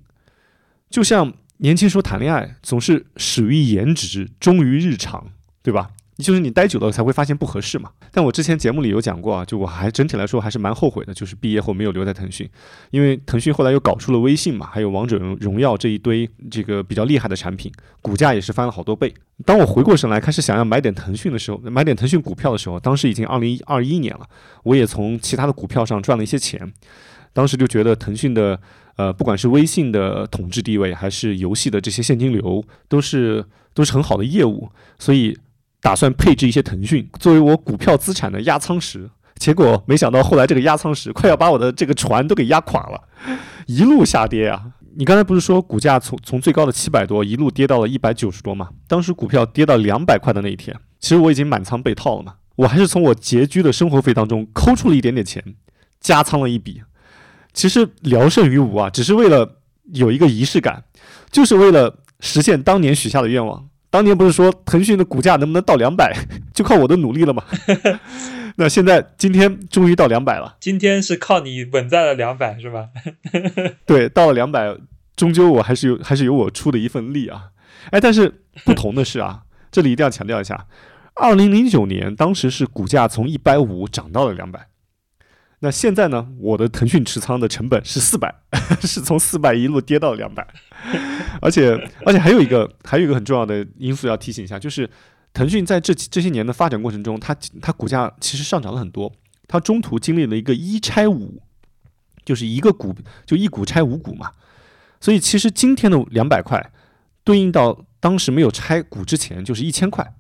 就像年轻时候谈恋爱，总是始于颜值，忠于日常，对吧？就是你待久了才会发现不合适嘛。但我之前节目里有讲过啊，就我还整体来说还是蛮后悔的，就是毕业后没有留在腾讯，因为腾讯后来又搞出了微信嘛，还有王者荣耀这一堆这个比较厉害的产品，股价也是翻了好多倍。当我回过神来开始想要买点腾讯的时候，买点腾讯股票的时候，当时已经二零二一年了，我也从其他的股票上赚了一些钱，当时就觉得腾讯的呃，不管是微信的统治地位，还是游戏的这些现金流，都是都是很好的业务，所以。打算配置一些腾讯作为我股票资产的压舱石，结果没想到后来这个压舱石快要把我的这个船都给压垮了，一路下跌啊！你刚才不是说股价从从最高的七百多一路跌到了一百九十多吗？当时股票跌到两百块的那一天，其实我已经满仓被套了嘛，我还是从我拮据的生活费当中抠出了一点点钱，加仓了一笔。其实聊胜于无啊，只是为了有一个仪式感，就是为了实现当年许下的愿望。当年不是说腾讯的股价能不能到两百，[laughs] 就靠我的努力了吗？[laughs] 那现在今天终于到两百了。今天是靠你稳在了两百，是吧？[laughs] 对，到了两百，终究我还是有还是有我出的一份力啊。哎，但是不同的是啊，这里一定要强调一下，二零零九年当时是股价从一百五涨到了两百。那现在呢？我的腾讯持仓的成本是四百，[laughs] 是从四百一路跌到两百，而且而且还有一个还有一个很重要的因素要提醒一下，就是腾讯在这这些年的发展过程中，它它股价其实上涨了很多，它中途经历了一个一拆五，就是一个股就一股拆五股嘛，所以其实今天的两百块对应到当时没有拆股之前就是一千块，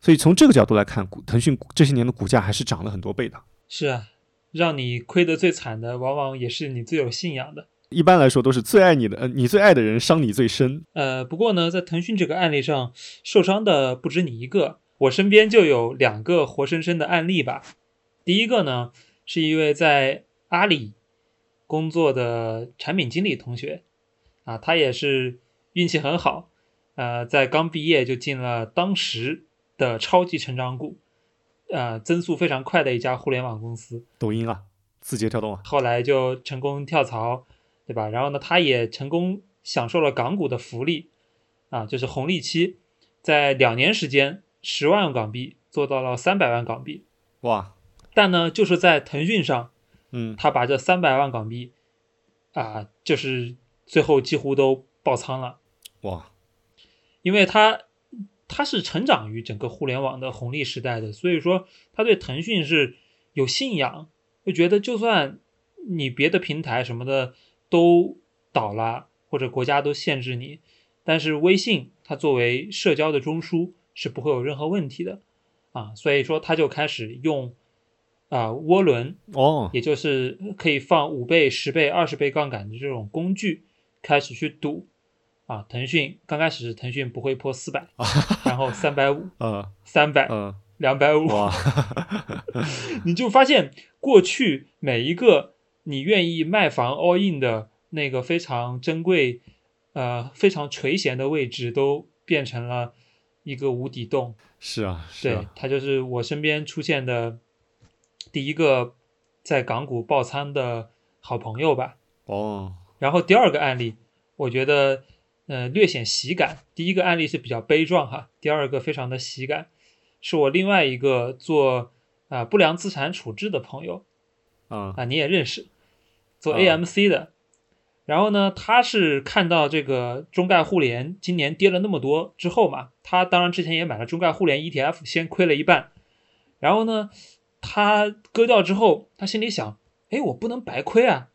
所以从这个角度来看，腾讯这些年的股价还是涨了很多倍的。是啊。让你亏得最惨的，往往也是你最有信仰的。一般来说，都是最爱你的，呃，你最爱的人伤你最深。呃，不过呢，在腾讯这个案例上，受伤的不止你一个，我身边就有两个活生生的案例吧。第一个呢，是一位在阿里工作的产品经理同学，啊，他也是运气很好，呃，在刚毕业就进了当时的超级成长股。呃，增速非常快的一家互联网公司，抖音啊，字节跳动啊，后来就成功跳槽，对吧？然后呢，他也成功享受了港股的福利，啊，就是红利期，在两年时间，十万港币做到了三百万港币，哇！但呢，就是在腾讯上，嗯，他把这三百万港币，啊，就是最后几乎都爆仓了，哇！因为他。他是成长于整个互联网的红利时代的，所以说他对腾讯是有信仰，就觉得就算你别的平台什么的都倒了，或者国家都限制你，但是微信它作为社交的中枢是不会有任何问题的。啊，所以说他就开始用啊涡轮，哦，也就是可以放五倍、十倍、二十倍杠杆的这种工具开始去赌啊。腾讯刚开始腾讯不会破四百，[laughs] 然后三百五、嗯 [laughs] 三百、呃，两百五，[laughs] 你就发现过去每一个你愿意卖房 all in 的那个非常珍贵、呃非常垂涎的位置，都变成了一个无底洞。是啊，是对啊，，他就是我身边出现的第一个在港股爆仓的好朋友吧。哦，然后第二个案例，我觉得呃略显喜感。第一个案例是比较悲壮哈，第二个非常的喜感，是我另外一个做啊、不良资产处置的朋友啊啊，你也认识，做啊 AMC 的。然后呢，他是看到这个中概互联今年跌了那么多之后嘛，他当然之前也买了中概互联 ETF，先亏了一半。然后呢，他割掉之后，他心里想，哎，我不能白亏啊，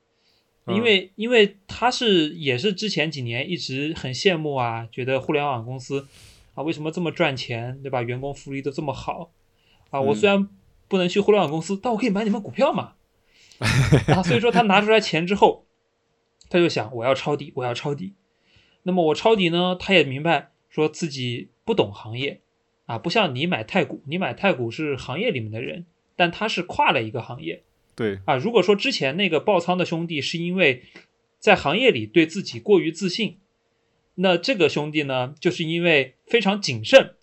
因为因为他是也是之前几年一直很羡慕啊，觉得互联网公司啊为什么这么赚钱，对吧？员工福利都这么好啊，我嗯虽然不能去互联网公司，但我可以买你们股票嘛。啊，所以说他拿出来钱之后，他就想我要抄底，我要抄底。那么我抄底呢，他也明白说自己不懂行业啊，不像你买太古，你买太古是行业里面的人，但他是跨了一个行业。对，啊，如果说之前那个爆仓的兄弟是因为在行业里对自己过于自信，那这个兄弟呢，就是因为非常谨慎，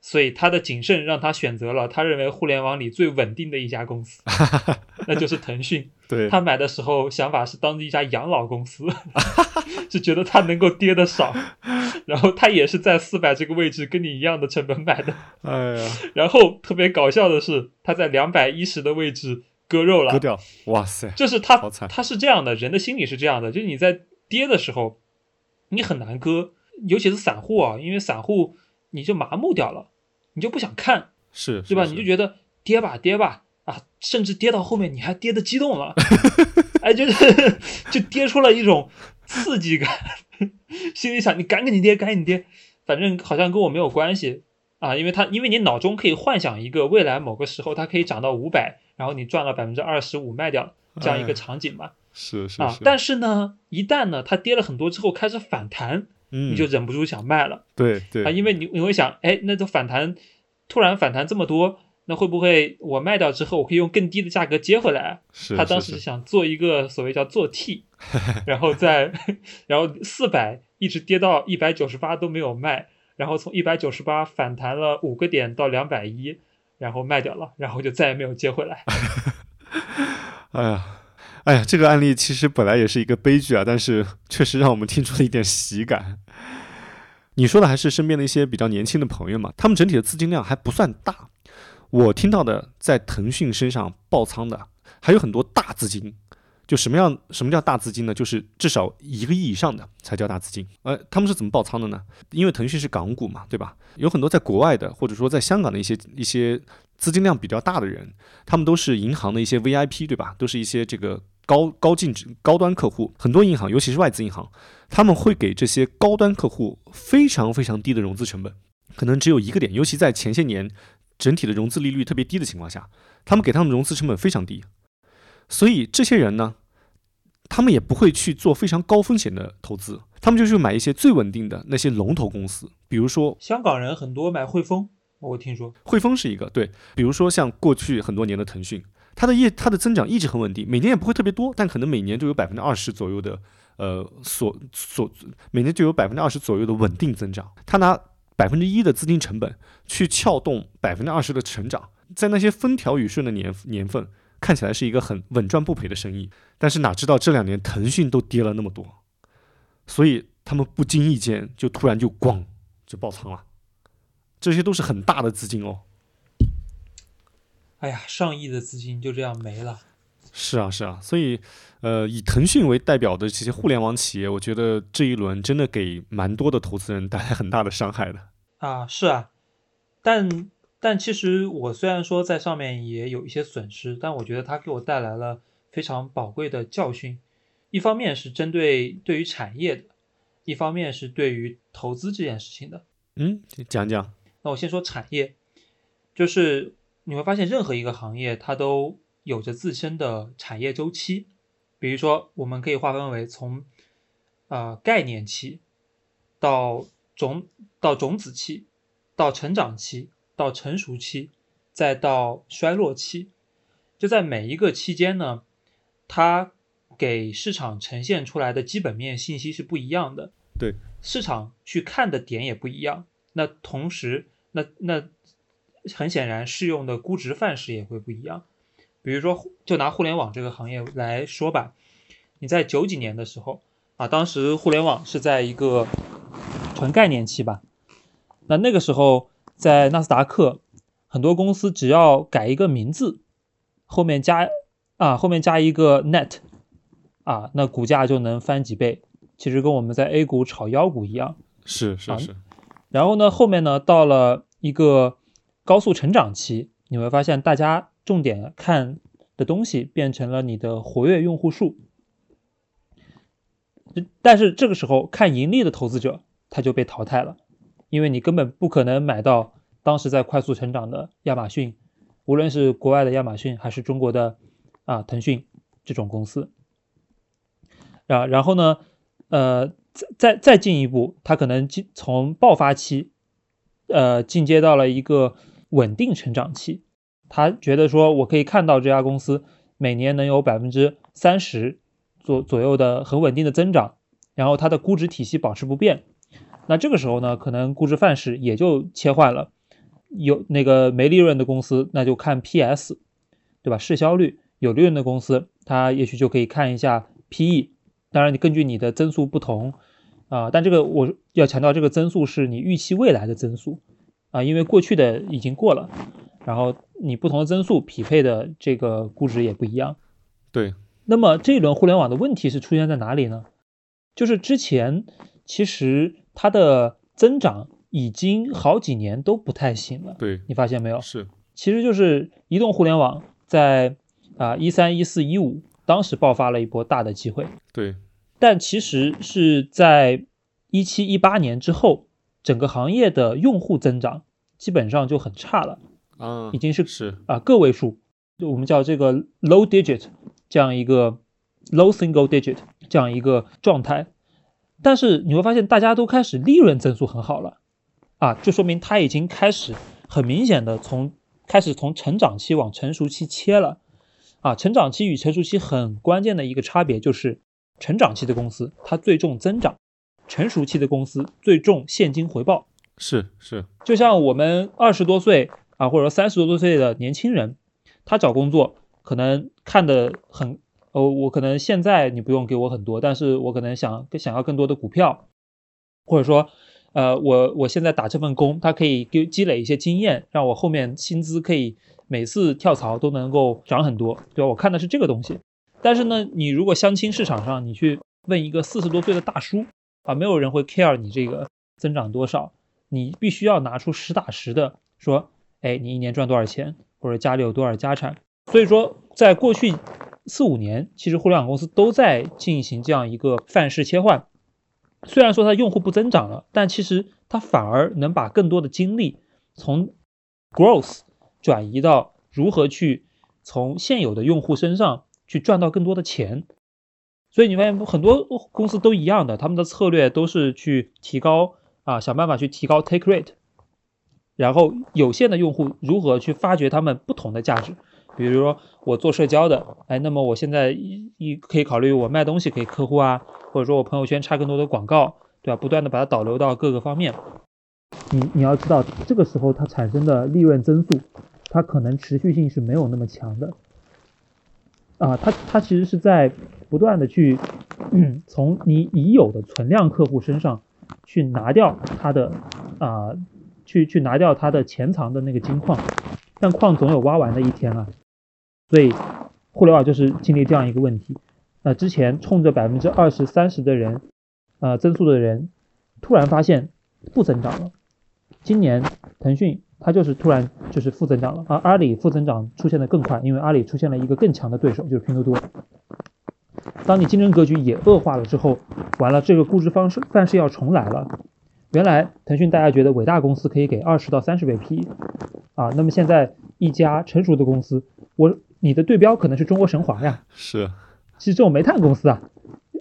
所以他的谨慎让他选择了他认为互联网里最稳定的一家公司，[laughs] 那就是腾讯。[laughs] 对，他买的时候想法是当一家养老公司，[laughs] 就觉得他能够跌得少，然后他也是在四百这个位置跟你一样的成本买的，哎呀，然后特别搞笑的是他在两百一十的位置割肉了，割掉，哇塞，就是他他是这样的，人的心理是这样的，就是你在跌的时候，你很难割，尤其是散户啊，因为散户你就麻木掉了，你就不想看，是，对吧？你就觉得跌吧跌吧啊，甚至跌到后面你还跌的激动了，[laughs] 哎，就是 [laughs] 就跌出了一种刺激感，[laughs] 心里想你赶紧跌赶紧跌，反正好像跟我没有关系。啊，因为它，因为你脑中可以幻想一个未来某个时候它可以涨到五百，然后你赚了百分之二十五卖掉这样一个哎场景嘛。是是是，，啊但是呢，一旦呢它跌了很多之后开始反弹，嗯，你就忍不住想卖了对对。啊，因为你你会想，哎，那这反弹突然反弹这么多，那会不会我卖掉之后我可以用更低的价格接回来？他当时想做一个所谓叫做 T，[laughs] 然后在然后四百一直跌到一百九十八都没有卖，然后从一百九十八反弹了五个点到两百一，然后卖掉了，然后就再也没有接回来。[laughs] 哎呀，哎呀，这个案例其实本来也是一个悲剧啊，但是确实让我们听出了一点喜感。你说的还是身边的一些比较年轻的朋友嘛，他们整体的资金量还不算大。我听到的在腾讯身上爆仓的还有很多大资金。就什么样？什么叫大资金呢？就是至少一个亿以上的才叫大资金。呃，他们是怎么爆仓的呢？因为腾讯是港股嘛，对吧？有很多在国外的，或者说在香港的一些一些资金量比较大的人，他们都是银行的一些 VIP，对吧？都是一些这个高高净值高端客户。很多银行，尤其是外资银行，他们会给这些高端客户非常非常低的融资成本，可能只有一个点。尤其在前些年整体的融资利率特别低的情况下，他们给他们融资成本非常低。所以这些人呢，他们也不会去做非常高风险的投资，他们就去买一些最稳定的那些龙头公司，比如说香港人很多买汇丰，我听说。汇丰是一个对，比如说像过去很多年的腾讯，它的业它的增长一直很稳定，每年也不会特别多，但可能每年就有百分之二十左右的呃所所每年就有百分之二十左右的稳定增长。它拿百分之一的资金成本去撬动百分之二十的成长，在那些风调雨顺的年年份，看起来是一个很稳赚不赔的生意。但是哪知道这两年腾讯都跌了那么多，所以他们不经意间就突然就咣就爆仓了。这些都是很大的资金哦。哎呀，上亿的资金就这样没了。是啊，是啊，所以，呃，以腾讯为代表的这些互联网企业，我觉得这一轮真的给蛮多的投资人带来很大的伤害的。啊，是啊，但但其实我虽然说在上面也有一些损失，但我觉得它给我带来了非常宝贵的教训。一方面是针对对于产业的，一方面是对于投资这件事情的。嗯，讲讲。那我先说产业，就是你会发现任何一个行业它都有着自身的产业周期。比如说，我们可以划分为从啊概念期到种到种子期，到成长期，到成熟期，再到衰落期。就在每一个期间呢，它给市场呈现出来的基本面信息是不一样的。对，市场去看的点也不一样。那同时，那那很显然适用的估值范式也会不一样。比如说，就拿互联网这个行业来说吧，你在九几年的时候啊，当时互联网是在一个纯概念期吧。那那个时候，在纳斯达克，很多公司只要改一个名字，后面加啊，后面加一个 net 啊，那股价就能翻几倍。其实跟我们在 A 股炒妖股一样。是是是。然后呢，后面呢，到了一个高速成长期，你会发现大家。重点看的东西变成了你的活跃用户数，但是这个时候看盈利的投资者他就被淘汰了，因为你根本不可能买到当时在快速成长的亚马逊，无论是国外的亚马逊还是中国的啊腾讯这种公司，啊，然后呢，呃，再再再进一步，它可能进从爆发期，呃，进阶到了一个稳定成长期。他觉得说，我可以看到这家公司每年能有百分之三十左左右的很稳定的增长，然后它的估值体系保持不变。那这个时候呢，可能估值范式也就切换了，有那个没利润的公司，那就看 PS，对吧？市销率有利润的公司，它也许就可以看一下 PE。当然，你根据你的增速不同啊，但这个我要强调，这个增速是你预期未来的增速啊，因为过去的已经过了。然后你不同的增速匹配的这个估值也不一样，对。那么这一轮互联网的问题是出现在哪里呢？就是之前其实它的增长已经好几年都不太行了，对你发现没有？是，其实就是移动互联网在啊一三一四一五当时爆发了一波大的机会，对。但其实是在一七一八年之后，整个行业的用户增长基本上就很差了。啊，已经是是啊个位数，就我们叫这个 low digit 这样一个 low single digit 这样一个状态，但是你会发现大家都开始利润增速很好了，啊，就说明它已经开始很明显的从开始从成长期往成熟期切了，啊，成长期与成熟期很关键的一个差别就是成长期的公司它最重增长，成熟期的公司最重现金回报，是是，就像我们二十多岁。啊，或者说三十多多岁的年轻人，他找工作可能看的很，哦，我可能现在你不用给我很多，但是我可能想想要更多的股票，或者说，呃，我我现在打这份工，它可以给积累一些经验，让我后面薪资可以每次跳槽都能够涨很多，对吧？我看的是这个东西。但是呢，你如果相亲市场上，你去问一个四十多岁的大叔，啊，没有人会 care 你这个增长多少，你必须要拿出实打实的说。哎，你一年赚多少钱，或者家里有多少家产？所以说，在过去四五年，其实互联网公司都在进行这样一个范式切换。虽然说它用户不增长了，但其实它反而能把更多的精力从 growth 转移到如何去从现有的用户身上去赚到更多的钱。所以你发现很多公司都一样的，他们的策略都是去提高啊，想办法去提高 take rate。然后有限的用户如何去发掘他们不同的价值？比如说我做社交的，哎，那么我现在一一可以考虑我卖东西给客户啊，或者说我朋友圈插更多的广告，对吧？不断的把它导流到各个方面。你你要知道，这个时候它产生的利润增速，它可能持续性是没有那么强的。啊，它它其实是在不断的去 [clears throat] 从你已有的存量客户身上去拿掉它的啊。去去拿掉它的潜藏的那个金矿，但矿总有挖完的一天啊，所以互联网就是经历这样一个问题。那之前冲着百分之二十三十的人，呃增速的人，突然发现不增长了，今年腾讯它就是突然就是负增长了，而阿里负增长出现的更快，因为阿里出现了一个更强的对手，就是拼多多。当你竞争格局也恶化了之后，完了这个估值方式范式要重来了。原来腾讯大家觉得伟大公司可以给二十到三十倍 P，啊，那么现在一家成熟的公司，我你的对标可能是中国神华呀，是，其实这种煤炭公司啊，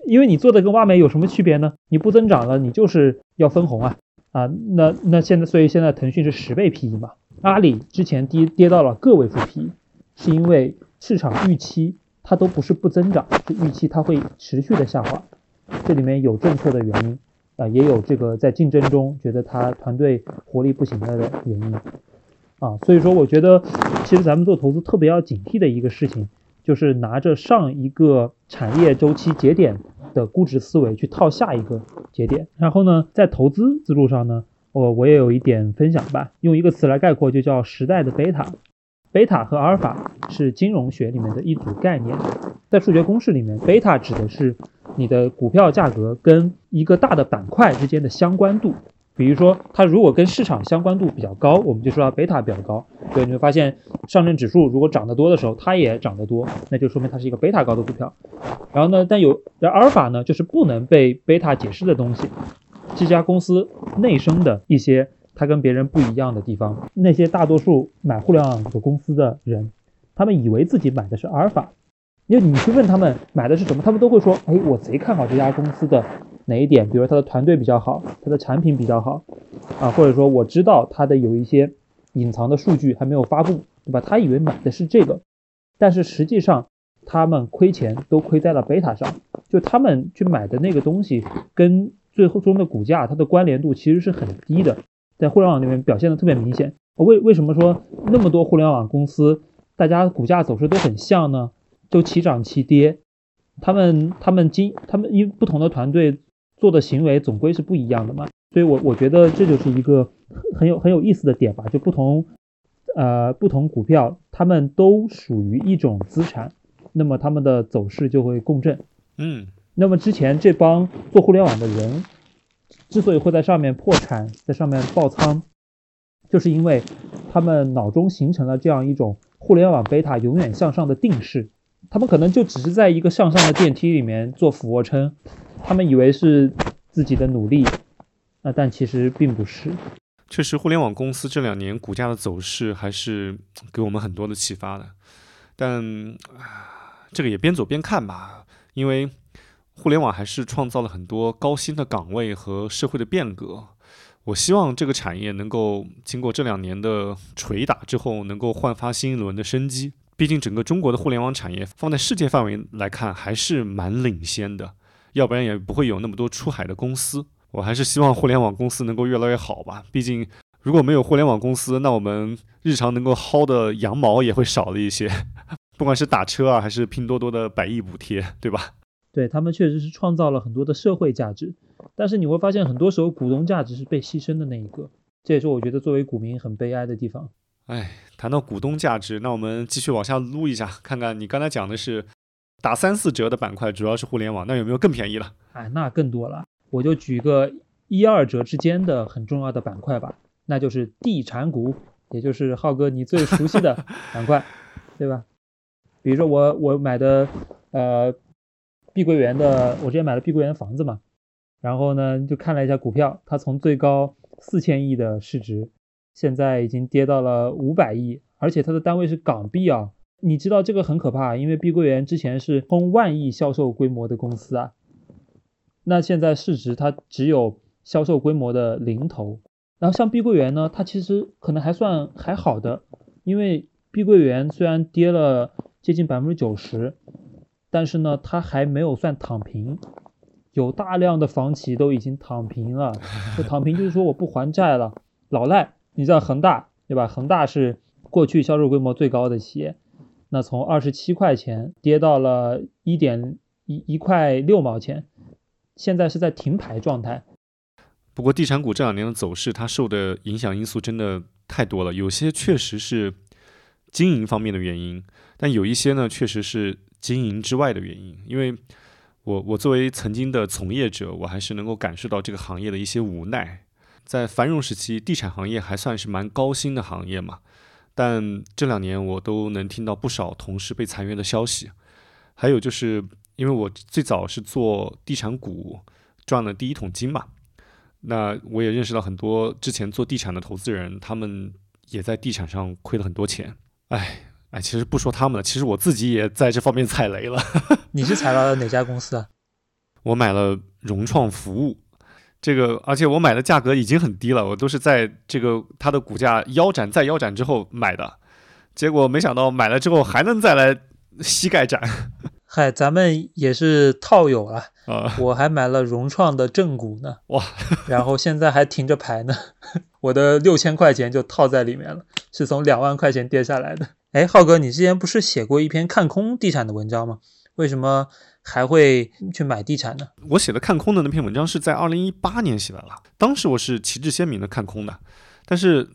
因为你做的跟挖煤有什么区别呢？你不增长了，你就是要分红啊，啊，那那现在所以现在腾讯是十倍 PE 嘛，阿里之前跌跌到了个位数 PE，是因为市场预期它都不是不增长，是预期它会持续的下滑，这里面有政策的原因。啊，也有这个在竞争中觉得它团队活力不行了的原因，啊，所以说我觉得其实咱们做投资特别要警惕的一个事情，就是拿着上一个产业周期节点的估值思维去套下一个节点。然后呢，在投资思路上呢，我我也有一点分享吧，用一个词来概括，就叫时代的贝塔。贝塔和阿尔法是金融学里面的一组概念，在数学公式里面，贝塔指的是你的股票价格跟一个大的板块之间的相关度。比如说，它如果跟市场相关度比较高，我们就说它贝塔比较高。对，你会发现上证指数如果涨得多的时候，它也涨得多，那就说明它是一个贝塔高的股票。然后呢，但有阿尔法呢，就是不能被贝塔解释的东西，这家公司内生的一些。它跟别人不一样的地方，那些大多数买互联网的公司的人，他们以为自己买的是阿尔法，因为你去问他们买的是什么，他们都会说，哎，我贼看好这家公司的哪一点，比如他的团队比较好，他的产品比较好，啊，或者说我知道他的有一些隐藏的数据还没有发布，对吧？他以为买的是这个，但是实际上他们亏钱都亏在了贝塔上，就他们去买的那个东西跟最后中的股价它的关联度其实是很低的。在互联网里面表现的特别明显。为为什么说那么多互联网公司，大家股价走势都很像呢？都齐涨齐跌，他们他们经他们因不同的团队做的行为总归是不一样的嘛。所以我我觉得这就是一个很有很有意思的点吧。就不同呃不同股票，他们都属于一种资产，那么他们的走势就会共振。嗯，那么之前这帮做互联网的人。之所以会在上面破产，在上面爆仓，就是因为他们脑中形成了这样一种互联网贝塔永远向上的定势。他们可能就只是在一个向上的电梯里面做俯卧撑，他们以为是自己的努力，啊，但其实并不是。确实，互联网公司这两年股价的走势还是给我们很多的启发的。但这个也边走边看吧，因为。互联网还是创造了很多高薪的岗位和社会的变革。我希望这个产业能够经过这两年的捶打之后，能够焕发新一轮的生机。毕竟整个中国的互联网产业放在世界范围来看还是蛮领先的，要不然也不会有那么多出海的公司。我还是希望互联网公司能够越来越好吧。毕竟如果没有互联网公司，那我们日常能够薅的羊毛也会少了一些，[laughs] 不管是打车啊，还是拼多多的百亿补贴，对吧？对他们确实是创造了很多的社会价值，但是你会发现很多时候股东价值是被牺牲的那一个，这也是我觉得作为股民很悲哀的地方。哎，谈到股东价值，那我们继续往下撸一下，看看你刚才讲的是打三四折的板块，主要是互联网，那有没有更便宜了？哎，那更多了，我就举个一二折之间的很重要的板块吧，那就是地产股，也就是浩哥你最熟悉的 [laughs] 板块，对吧？比如说我我买的呃。碧桂园的，我之前买了碧桂园的房子嘛，然后呢就看了一下股票，它从最高四千亿的市值，现在已经跌到了五百亿，而且它的单位是港币啊，你知道这个很可怕，因为碧桂园之前是冲万亿销售规模的公司啊，那现在市值它只有销售规模的零头，然后像碧桂园呢，它其实可能还算还好的，因为碧桂园虽然跌了接近百分之九十。但是呢，它还没有算躺平，有大量的房企都已经躺平了。就躺平就是说我不还债了，老赖。你知道恒大对吧？恒大是过去销售规模最高的企业，那从二十七块钱跌到了一点一一块六毛钱，现在是在停牌状态。不过地产股这两年的走势，它受的影响因素真的太多了，有些确实是经营方面的原因，但有一些呢，确实是。经营之外的原因，因为我我作为曾经的从业者，我还是能够感受到这个行业的一些无奈。在繁荣时期，地产行业还算是蛮高薪的行业嘛。但这两年我都能听到不少同事被裁员的消息。还有就是因为我最早是做地产股赚了第一桶金嘛，那我也认识到很多之前做地产的投资人，他们也在地产上亏了很多钱。哎哎，其实不说他们了，其实我自己也在这方面 [laughs] 踩雷了。你是踩到了哪家公司啊？我买了融创服务，这个而且我买的价格已经很低了，我都是在这个它的股价腰斩再腰斩之后买的，结果没想到买了之后还能再来膝盖斩。[laughs] 嗨，咱们也是套友啊，啊，我还买了融创的正股呢，哇，然后现在还停着牌呢，我的六千块钱就套在里面了，是从两万块钱跌下来的。哎，浩哥，你之前不是写过一篇看空地产的文章吗？为什么还会去买地产呢？我写的看空的那篇文章是在二零一八年写的了，当时我是旗帜鲜明的看空的，但是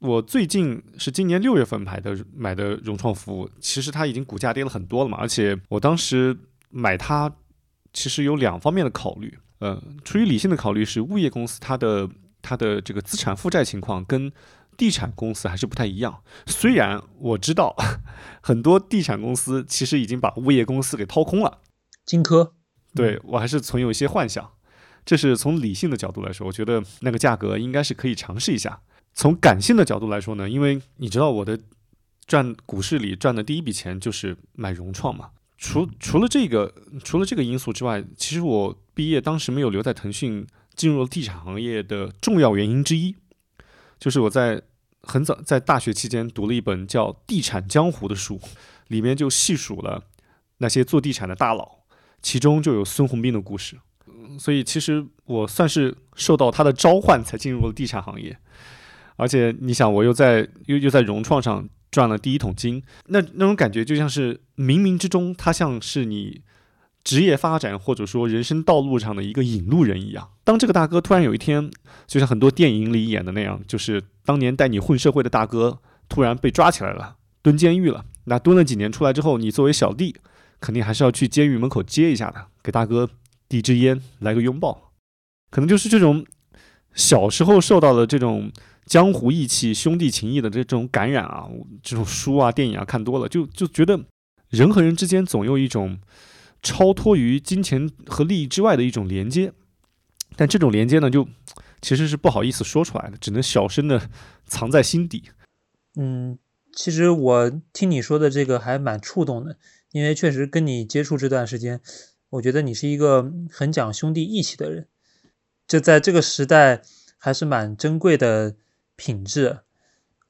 我最近是今年六月份买的买的融创服务，其实它已经股价跌了很多了嘛，而且我当时买它其实有两方面的考虑，呃，出于理性的考虑是物业公司它的它的这个资产负债情况跟地产公司还是不太一样，虽然我知道 [laughs] 很多地产公司其实已经把物业公司给掏空了。金科，对我还是存有一些幻想。这是从理性的角度来说，我觉得那个价格应该是可以尝试一下。从感性的角度来说呢，因为你知道我的赚股市里赚的第一笔钱就是买融创嘛。除除了这个除了这个因素之外，其实我毕业当时没有留在腾讯，进入了地产行业的重要原因之一，就是我在很早在大学期间读了一本叫《地产江湖》的书，里面就细数了那些做地产的大佬。其中就有孙宏斌的故事，所以其实我算是受到他的召唤才进入了地产行业，而且你想，我又在又又在融创上赚了第一桶金，那那种感觉就像是冥冥之中，他像是你职业发展或者说人生道路上的一个引路人一样。当这个大哥突然有一天，就像很多电影里演的那样，就是当年带你混社会的大哥突然被抓起来了，蹲监狱了，那蹲了几年出来之后，你作为小弟。肯定还是要去监狱门口接一下的，给大哥递支烟，来个拥抱。可能就是这种小时候受到的这种江湖义气、兄弟情谊的这种感染啊，这种书啊、电影啊看多了，就就觉得人和人之间总有一种超脱于金钱和利益之外的一种连接。但这种连接呢，就其实是不好意思说出来的，只能小声的藏在心底。嗯，其实我听你说的这个还蛮触动的。因为确实跟你接触这段时间，我觉得你是一个很讲兄弟义气的人，这在这个时代还是蛮珍贵的品质。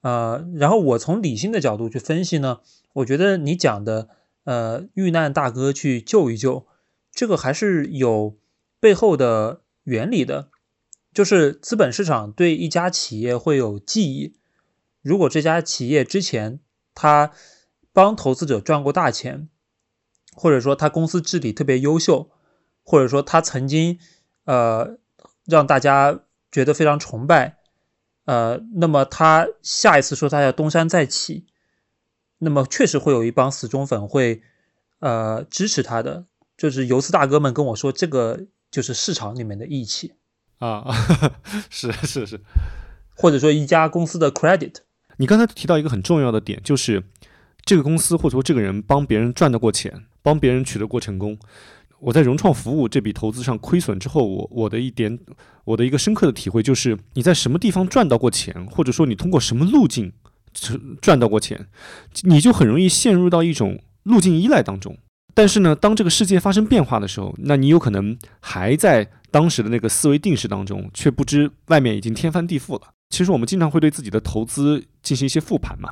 呃，然后我从理性的角度去分析呢，我觉得你讲的呃遇难大哥去救一救，这个还是有背后的原理的，就是资本市场对一家企业会有记忆，如果这家企业之前他帮投资者赚过大钱。或者说他公司治理特别优秀，或者说他曾经呃让大家觉得非常崇拜，呃，那么他下一次说他要东山再起，那么确实会有一帮死忠粉会呃支持他的。就是游资大哥们跟我说，这个就是市场里面的义气啊，[laughs] 是是是，或者说一家公司的 credit。你刚才提到一个很重要的点，就是这个公司或者说这个人帮别人赚得过钱。帮别人取得过成功，我在融创服务这笔投资上亏损之后，我我的一点我的一个深刻的体会就是，你在什么地方赚到过钱，或者说你通过什么路径赚到过钱，你就很容易陷入到一种路径依赖当中。但是呢，当这个世界发生变化的时候，那你有可能还在当时的那个思维定式当中，却不知外面已经天翻地覆了。其实我们经常会对自己的投资进行一些复盘嘛，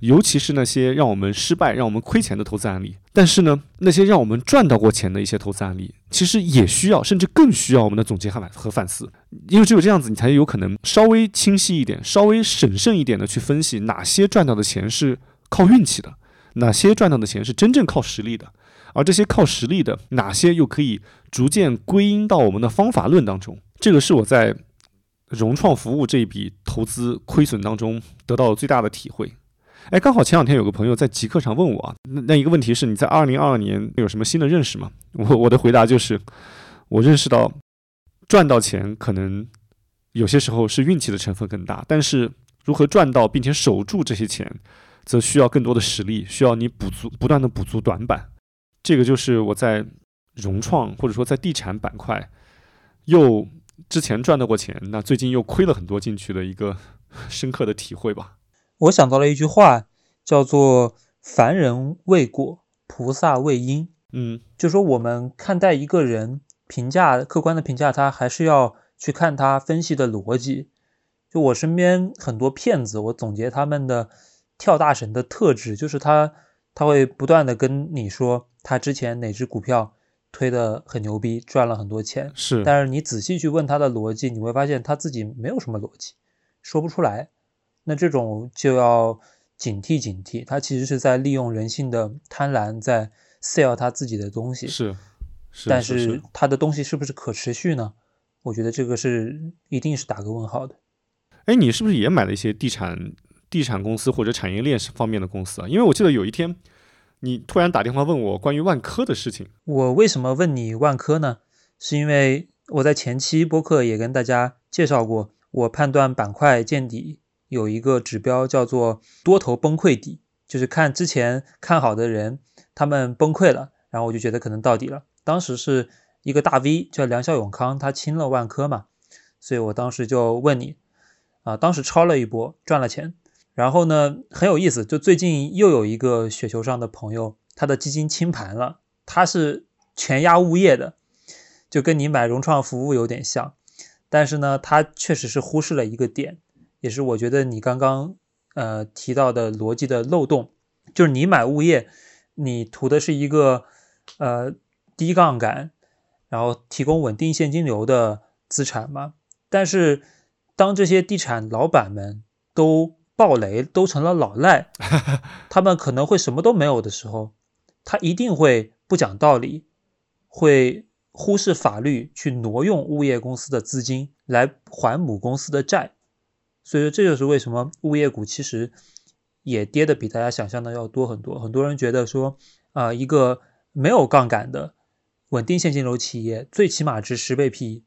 尤其是那些让我们失败、让我们亏钱的投资案例。但是呢，那些让我们赚到过钱的一些投资案例，其实也需要，甚至更需要我们的总结和反和反思。因为只有这样子，你才有可能稍微清晰一点、稍微审慎一点的去分析哪些赚到的钱是靠运气的，哪些赚到的钱是真正靠实力的，而这些靠实力的，哪些又可以逐渐归因到我们的方法论当中。这个是我在。融创服务这一笔投资亏损当中得到了最大的体会。哎，刚好前两天有个朋友在极客上问我啊，那那一个问题是你在二零二二年有什么新的认识吗？我我的回答就是，我认识到赚到钱可能有些时候是运气的成分更大。但是如何赚到并且守住这些钱，则需要更多的实力，需要你补足不断的补足短板。这个就是我在融创或者说在地产板块又之前赚到过钱，那最近又亏了很多进去的一个 [laughs] 深刻的体会吧。我想到了一句话，叫做“凡人未果，菩萨未因”。嗯，就说我们看待一个人，评价客观的评价他，还是要去看他分析的逻辑。就我身边很多骗子，我总结他们的跳大神的特质，就是他他会不断的跟你说他之前哪只股票推的很牛逼，赚了很多钱。是，但是你仔细去问他的逻辑，你会发现他自己没有什么逻辑，说不出来。那这种就要警惕警惕，他其实是在利用人性的贪婪在 sell 他自己的东西。是，是但是是他的东西是不是可持续呢？我觉得这个是一定是打个问号的。哎，你是不是也买了一些地产、地产公司或者产业链方面的公司啊？因为我记得有一天你突然打电话问我关于万科的事情。我为什么问你万科呢？是因为我在前期播客也跟大家介绍过，我判断板块见底有一个指标叫做多头崩溃底，就是看之前看好的人他们崩溃了，然后我就觉得可能到底了。当时是一个大 V 叫梁孝永康，他亲了万科嘛，所以我当时就问你。啊，当时抄了一波，赚了钱。然后呢，很有意思，就最近又有一个雪球上的朋友，他的基金清盘了，他是全压物业的，就跟你买融创服务有点像。但是呢，他确实是忽视了一个点，也是我觉得你刚刚呃提到的逻辑的漏洞，就是你买物业，你图的是一个呃低杠杆，然后提供稳定现金流的资产嘛，但是。当这些地产老板们都爆雷，都成了老赖，[laughs] 他们可能会什么都没有的时候，他一定会不讲道理，会忽视法律，去挪用物业公司的资金来还母公司的债。所以说，这就是为什么物业股其实也跌的比大家想象的要多很多。很多人觉得说，啊，一个没有杠杆的稳定现金流企业，最起码值十倍 PE，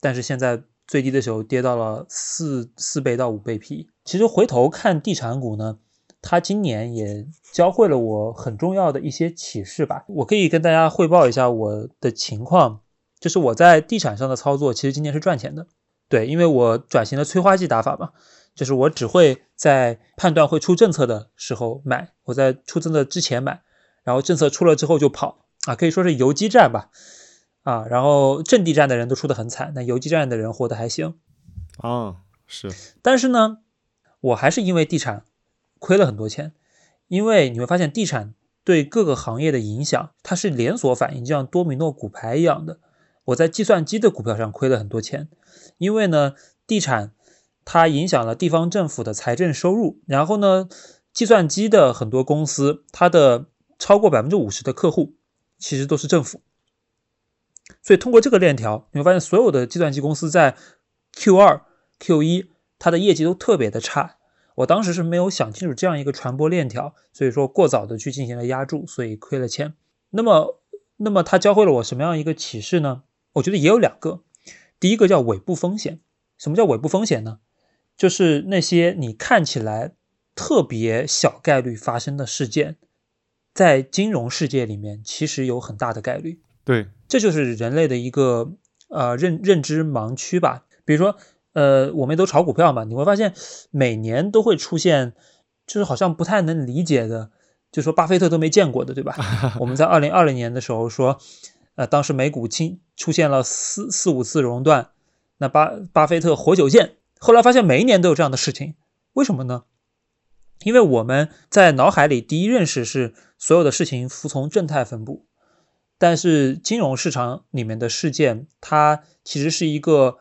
但是现在。最低的时候跌到了四四倍到五倍 P。其实回头看地产股呢，它今年也教会了我很重要的一些启示吧。我可以跟大家汇报一下我的情况，就是我在地产上的操作，其实今年是赚钱的。对，因为我转型了催化剂打法嘛，就是我只会在判断会出政策的时候买，我在出政策之前买，然后政策出了之后就跑啊，可以说是游击战吧。啊，然后阵地战的人都输得很惨，那游击战的人活得还行。啊，是。但是呢，我还是因为地产亏了很多钱，因为你会发现地产对各个行业的影响，它是连锁反应，就像多米诺骨牌一样的。我在计算机的股票上亏了很多钱，因为呢，地产它影响了地方政府的财政收入，然后呢，计算机的很多公司，它的超过百分之五十的客户其实都是政府。所以通过这个链条，你会发现所有的计算机公司在 Q 二、Q 一，它的业绩都特别的差。我当时是没有想清楚这样一个传播链条，所以说过早的去进行了压注，所以亏了钱。那么，那么它教会了我什么样一个启示呢？我觉得也有两个。第一个叫尾部风险。什么叫尾部风险呢？就是那些你看起来特别小概率发生的事件，在金融世界里面其实有很大的概率。对，这就是人类的一个呃认认知盲区吧。比如说，呃，我们都炒股票嘛，你会发现每年都会出现，就是好像不太能理解的，就说巴菲特都没见过的，对吧？[laughs] 我们在二零二零年的时候说，呃，当时美股清出现了四四五次熔断，那巴巴菲特活久见。后来发现每一年都有这样的事情，为什么呢？因为我们在脑海里第一认识是所有的事情服从正态分布。但是金融市场里面的事件，它其实是一个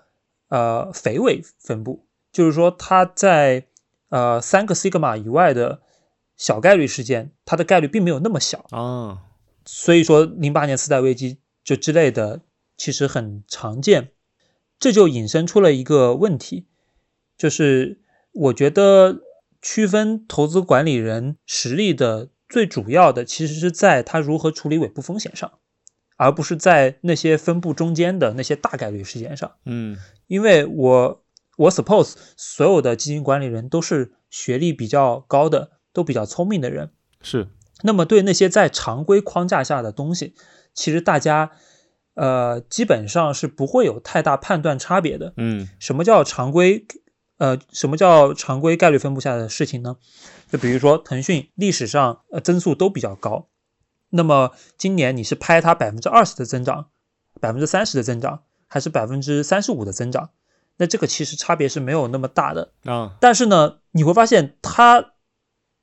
呃肥尾分布，就是说它在呃三个 sigma 以外的小概率事件，它的概率并没有那么小啊。所以说零八年次贷危机就之类的，其实很常见。这就引申出了一个问题，就是我觉得区分投资管理人实力的最主要的，其实是在他如何处理尾部风险上。而不是在那些分布中间的那些大概率事件上，嗯，因为我我 suppose 所有的基金管理人都是学历比较高的，都比较聪明的人。是，那么对那些在常规框架下的东西，其实大家呃基本上是不会有太大判断差别的。嗯什么叫常规？呃，什么叫常规概率分布下的事情呢？就比如说腾讯历史上呃增速都比较高，那么今年你是拍它百分之二十的增长，百分之三十的增长，还是百分之三十五的增长？那这个其实差别是没有那么大的。啊，但是呢，你会发现它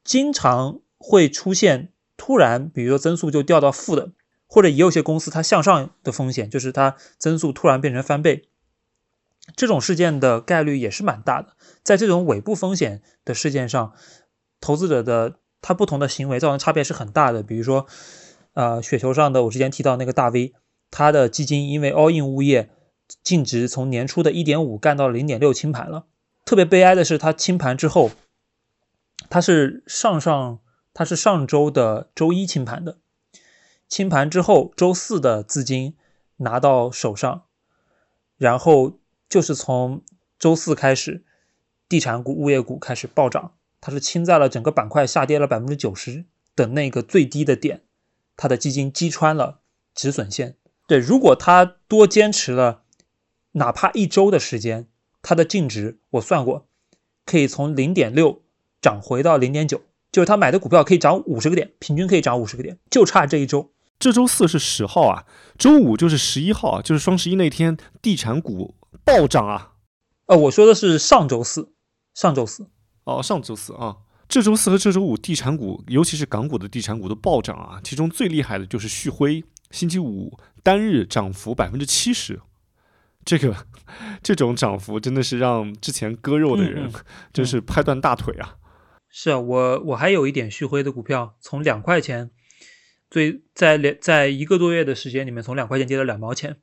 经常会出现突然，比如说增速就掉到负的，或者也有些公司它向上的风险，就是它增速突然变成翻倍。这种事件的概率也是蛮大的。在这种尾部风险的事件上，投资者的他不同的行为造成差别是很大的。比如说，呃，雪球上的我之前提到那个大 V，他的基金因为 all in 物业净值从年初的1.5干到零点六清盘了。特别悲哀的是，他清盘之后，他是上上他是上周的周一清盘的，清盘之后周四的资金拿到手上，然后就是从周四开始，地产股、物业股开始暴涨，它是清在了整个板块下跌了百分之九十的那个最低的点，它的基金击穿了止损线。对，如果他多坚持了哪怕一周的时间，它的净值我算过，可以从零点六涨回到零点九，就是他买的股票可以涨五十个点，平均可以涨五十个点，就差这一周。这周四是十号啊，周五就是十一号啊，就是双十一那天，地产股暴涨啊。呃，我说的是上周四，上周四。哦，上周四啊，这周四和这周五，地产股，尤其是港股的地产股都暴涨啊。其中最厉害的就是旭辉，星期五单日涨幅百分之七十，这个这种涨幅真的是让之前割肉的人嗯 [laughs] 真是拍断大腿啊。是啊，我我还有一点旭辉的股票，从两块钱，最在两在一个多月的时间里面，从两块钱跌到两毛钱，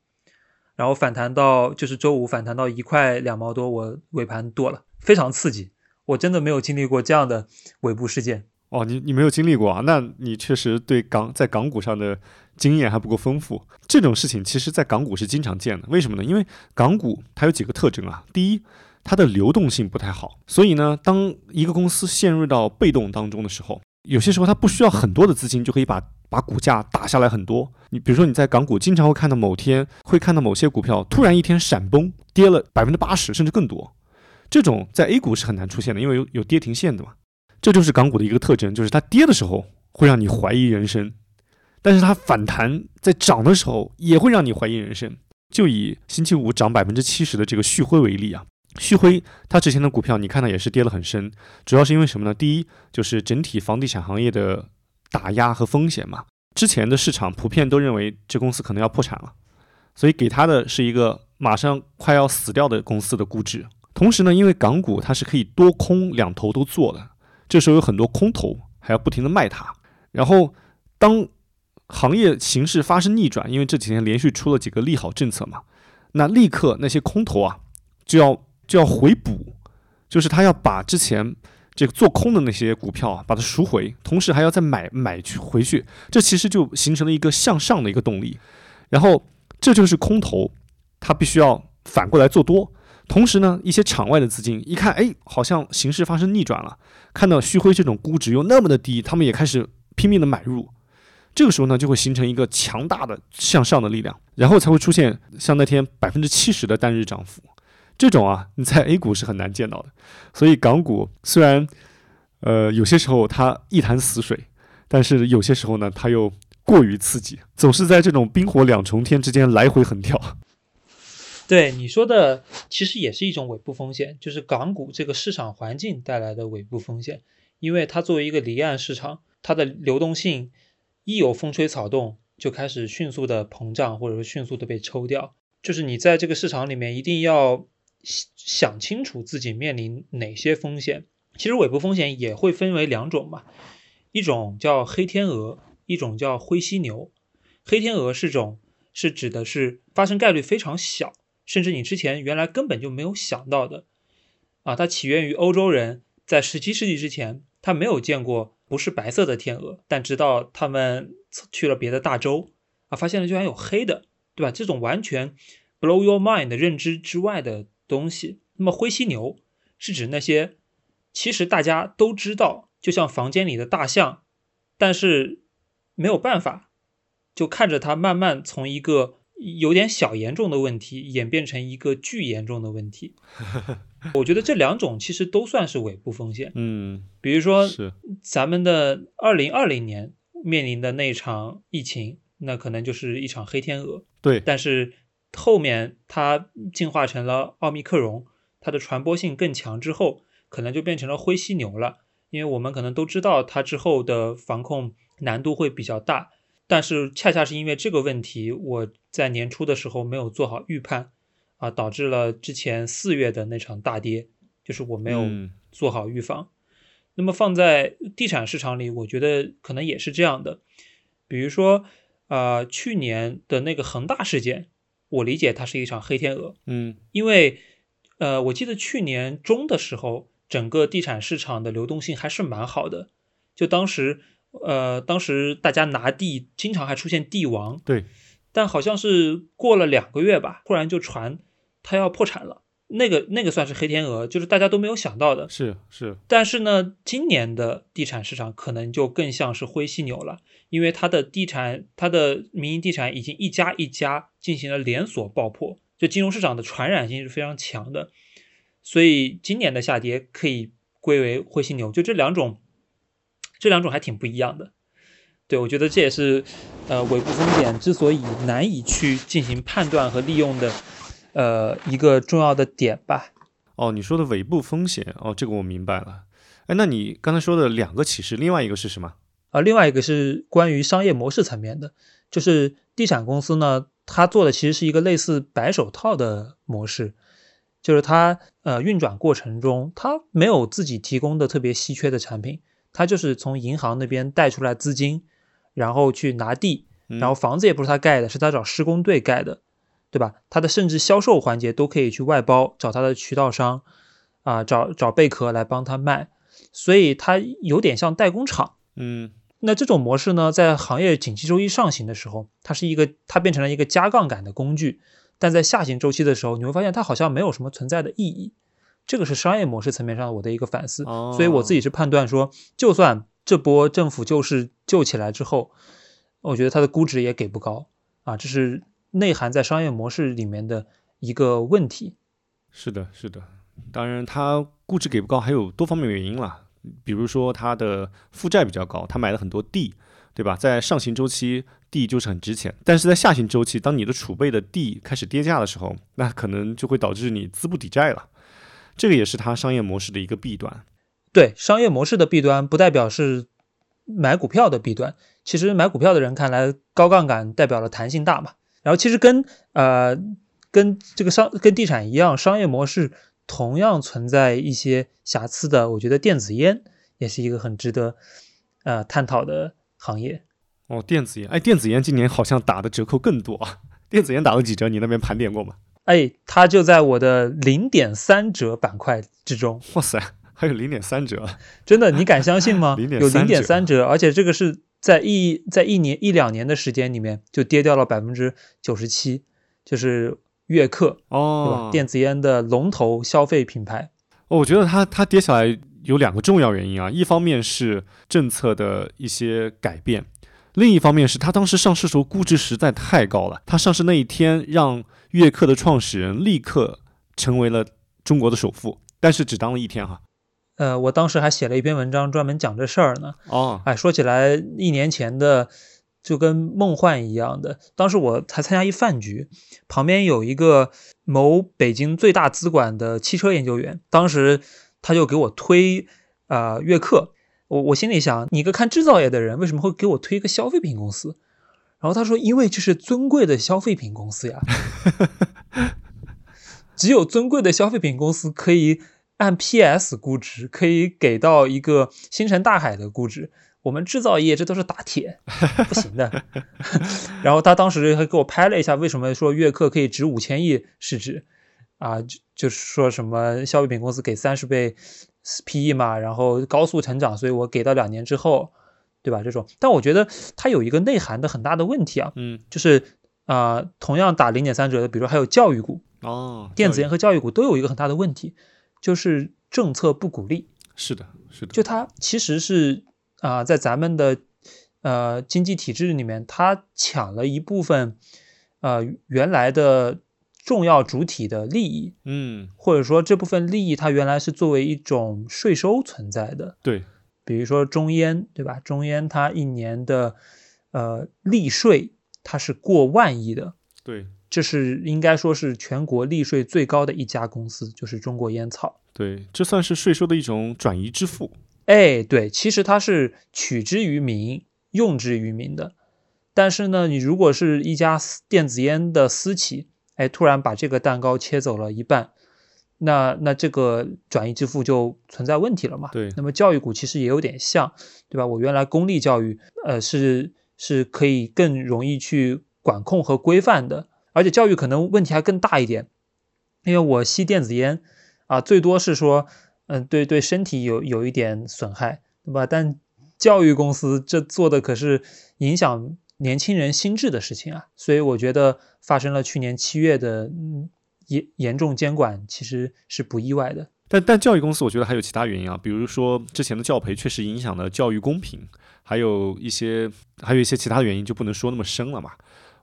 然后反弹到就是周五反弹到一块两毛多，我尾盘剁了，非常刺激。我真的没有经历过这样的尾部事件。哦，你你没有经历过啊？那你确实对港在港股上的经验还不够丰富。这种事情其实在港股是经常见的，为什么呢？因为港股它有几个特征啊。第一，它的流动性不太好，所以呢，当一个公司陷入到被动当中的时候，有些时候它不需要很多的资金就可以把把股价打下来很多。你比如说你在港股经常会看到某天会看到某些股票突然一天闪崩，跌了百分之八十甚至更多，这种在 A 股是很难出现的，因为有有跌停线的嘛。这就是港股的一个特征，就是它跌的时候会让你怀疑人生，但是它反弹在涨的时候也会让你怀疑人生。就以星期五涨百分之七十的这个旭辉为例啊，旭辉它之前的股票你看到也是跌了很深，主要是因为什么呢？第一就是整体房地产行业的打压和风险嘛，之前的市场普遍都认为这公司可能要破产了，所以给它的是一个马上快要死掉的公司的估值。同时呢，因为港股它是可以多空两头都做的。这时候有很多空头还要不停的卖它，然后当行业形势发生逆转，因为这几天连续出了几个利好政策嘛，那立刻那些空头啊就要就要回补，就是他要把之前这个做空的那些股票啊把它赎回，同时还要再买买去回去，这其实就形成了一个向上的一个动力，然后这就是空头他必须要反过来做多。同时呢，一些场外的资金一看，哎，好像形势发生逆转了，看到旭辉这种估值又那么的低，他们也开始拼命的买入。这个时候呢，就会形成一个强大的向上的力量，然后才会出现像那天百分之七十的单日涨幅。这种啊，你在 A 股是很难见到的。所以港股虽然呃有些时候它一潭死水，但是有些时候呢，它又过于刺激，总是在这种冰火两重天之间来回横跳。对你说的，其实也是一种尾部风险，就是港股这个市场环境带来的尾部风险。因为它作为一个离岸市场，它的流动性一有风吹草动，就开始迅速的膨胀，或者说迅速的被抽掉。就是你在这个市场里面一定要想清楚自己面临哪些风险。其实尾部风险也会分为两种嘛，一种叫黑天鹅，一种叫灰犀牛。黑天鹅是种是指的是发生概率非常小。甚至你之前原来根本就没有想到的，啊，它起源于欧洲人，在十七世纪之前，他没有见过不是白色的天鹅，但直到他们去了别的大洲，啊，发现了居然有黑的，对吧？这种完全 blow your mind 的认知之外的东西，那么灰犀牛是指那些其实大家都知道，就像房间里的大象，但是没有办法，就看着它慢慢从一个有点小严重的问题演变成一个巨严重的问题。我觉得这两种其实都算是尾部风险。嗯，比如说，咱们的二零二零年面临的那场疫情，那可能就是一场黑天鹅。对，但是后面它进化成了奥密克戎，它的传播性更强之后，可能就变成了灰犀牛了。因为我们可能都知道它之后的防控难度会比较大，但是恰恰是因为这个问题，我在年初的时候没有做好预判，啊，导致了之前四月的那场大跌，就是我没有嗯做好预防。那么放在地产市场里，我觉得可能也是这样的。比如说，呃，去年的那个恒大事件，我理解它是一场黑天鹅，嗯因为，呃，我记得去年中的时候，整个地产市场的流动性还是蛮好的。就当时，呃，当时大家拿地，经常还出现地王，对，但好像是过了两个月吧，突然就传它要破产了。那个那个算是黑天鹅，就是大家都没有想到的。是是，但是呢，今年的地产市场可能就更像是灰犀牛了，因为它的地产，它的民营地产已经一家一家进行了连锁爆破，就金融市场的传染性是非常强的，所以今年的下跌可以归为灰犀牛，就这两种，这两种还挺不一样的。对，我觉得这也是，呃，尾部风险之所以难以去进行判断和利用的，呃，一个重要的点吧。哦，你说的尾部风险，哦，这个我明白了。哎，那你刚才说的两个启示，另外一个是什么？啊，另外一个是关于商业模式层面的，就是地产公司呢，它做的其实是一个类似白手套的模式，就是它呃运转过程中，它没有自己提供的特别稀缺的产品，它就是从银行那边贷出来资金，然后去拿地，嗯然后房子也不是他盖的，是他找施工队盖的，对吧？他的甚至销售环节都可以去外包，找他的渠道商，啊、找找贝壳来帮他卖，所以他有点像代工厂。嗯那这种模式呢，在行业景气周期上行的时候，它是一个它变成了一个加杠杆的工具，但在下行周期的时候，你会发现它好像没有什么存在的意义。这个是商业模式层面上我的一个反思，哦所以我自己是判断说，就算这波政府救市救起来之后，我觉得它的估值也给不高啊，这是内涵在商业模式里面的一个问题。是的，是的。当然，它估值给不高，还有多方面原因啦。比如说，它的负债比较高，它买了很多地，对吧？在上行周期，地就是很值钱；但是在下行周期，当你的储备的地开始跌价的时候，那可能就会导致你资不抵债了。这个也是它商业模式的一个弊端。对商业模式的弊端，不代表是买股票的弊端。其实买股票的人看来，高杠杆代表了弹性大嘛。然后其实跟呃跟这个商跟地产一样，商业模式同样存在一些瑕疵的。我觉得电子烟也是一个很值得呃探讨的行业。哦，电子烟，哎，电子烟今年好像打的折扣更多啊。电子烟打了几折？你那边盘点过吗？哎，它就在我的零点三折板块之中。哇塞，还有零点三折。真的，你敢相信吗？0.3 [laughs] 有零点三折，而且这个是在一在一年一两年的时间里面就跌掉了百分之九十七，就是悦客，对吧？哦，电子烟的龙头消费品牌。哦我觉得它它跌下来有两个重要原因啊，一方面是政策的一些改变，另一方面是它当时上市时候估值实在太高了。它上市那一天，让悦客的创始人立刻成为了中国的首富，但是只当了一天哈。呃，我当时还写了一篇文章专门讲这事儿呢。哦，哎，说起来，一年前的就跟梦幻一样的。当时我才参加一饭局，旁边有一个某北京最大资管的汽车研究员，当时他就给我推啊、呃悦客。我我心里想，你一个看制造业的人，为什么会给我推一个消费品公司？然后他说，因为这是尊贵的消费品公司呀，[laughs] 只有尊贵的消费品公司可以按 PS 估值，可以给到一个星辰大海的估值。我们制造业这都是打铁，不行的。[laughs] 然后他当时还给我拍了一下，为什么说悦客可以值五千亿市值啊？就就是说什么消费品公司给三十倍 PE 嘛，然后高速成长，所以我给到两年之后，对吧？这种，但我觉得它有一个内涵的很大的问题啊，嗯就是啊、同样打零点三折的，比如说还有教育股，哦，电子烟和教育股都有一个很大的问题，就是政策不鼓励。是的，是的，就它其实是啊、在咱们的呃经济体制里面，它抢了一部分呃原来的重要主体的利益，嗯，或者说这部分利益它原来是作为一种税收存在的。对，比如说中烟，对吧？中烟它一年的呃利税它是过万亿的，对，这是应该说是全国利税最高的一家公司，就是中国烟草。对，这算是税收的一种转移支付。哎，对，其实它是取之于民，用之于民的。但是呢，你如果是一家私电子烟的私企，哎，突然把这个蛋糕切走了一半，那那这个转移支付就存在问题了嘛？对那么教育股其实也有点像，对吧？我原来公立教育，呃，是是可以更容易去管控和规范的，而且教育可能问题还更大一点，因为我吸电子烟啊，最多是说。嗯，对对，身体有有一点损害，对吧？但教育公司这做的可是影响年轻人心智的事情啊，所以我觉得发生了去年七月的严严重监管，其实是不意外的。但但教育公司，我觉得还有其他原因啊，比如说之前的教培确实影响了教育公平，还有一些还有一些其他原因，就不能说那么深了嘛。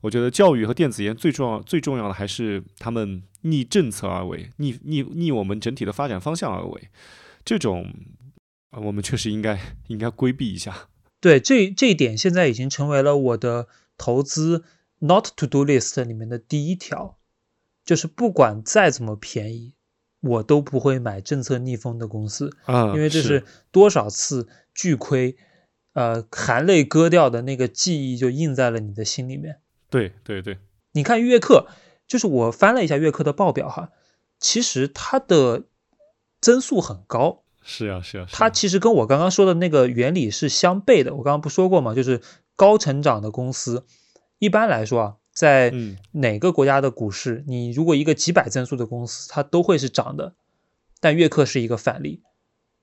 我觉得教育和电子烟最重要最重要的还是他们逆政策而为，逆逆逆我们整体的发展方向而为，这种呃我们确实应该应该规避一下。对，这这一点现在已经成为了我的投资 not to do list 里面的第一条，就是不管再怎么便宜，我都不会买政策逆风的公司。啊，因为这是多少次巨亏，呃，含泪割掉的那个记忆就印在了你的心里面。对对对，你看悦客，就是我翻了一下悦客的报表哈，其实它的增速很高，是啊是啊，是啊它其实跟我刚刚说的那个原理是相悖的。我刚刚不说过吗？就是高成长的公司，一般来说啊，在嗯哪个国家的股市，你如果一个几百增速的公司，它都会是涨的。但悦客是一个反例，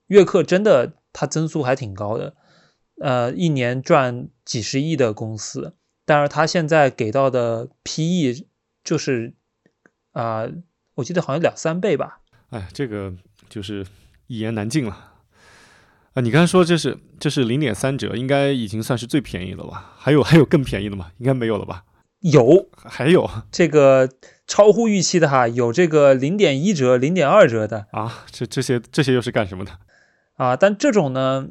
悦客真的它增速还挺高的，呃，一年赚几十亿的公司，但是它现在给到的 PE 就是啊、我记得好像两三倍吧。哎，这个就是一言难尽了。啊，你刚才说这是这是零点三折，应该已经算是最便宜了吧？还有还有更便宜的吗？应该没有了吧？有还有这个超乎预期的哈，有这个零点一折、零点二折的啊？这这些这些又是干什么的？啊，但这种呢，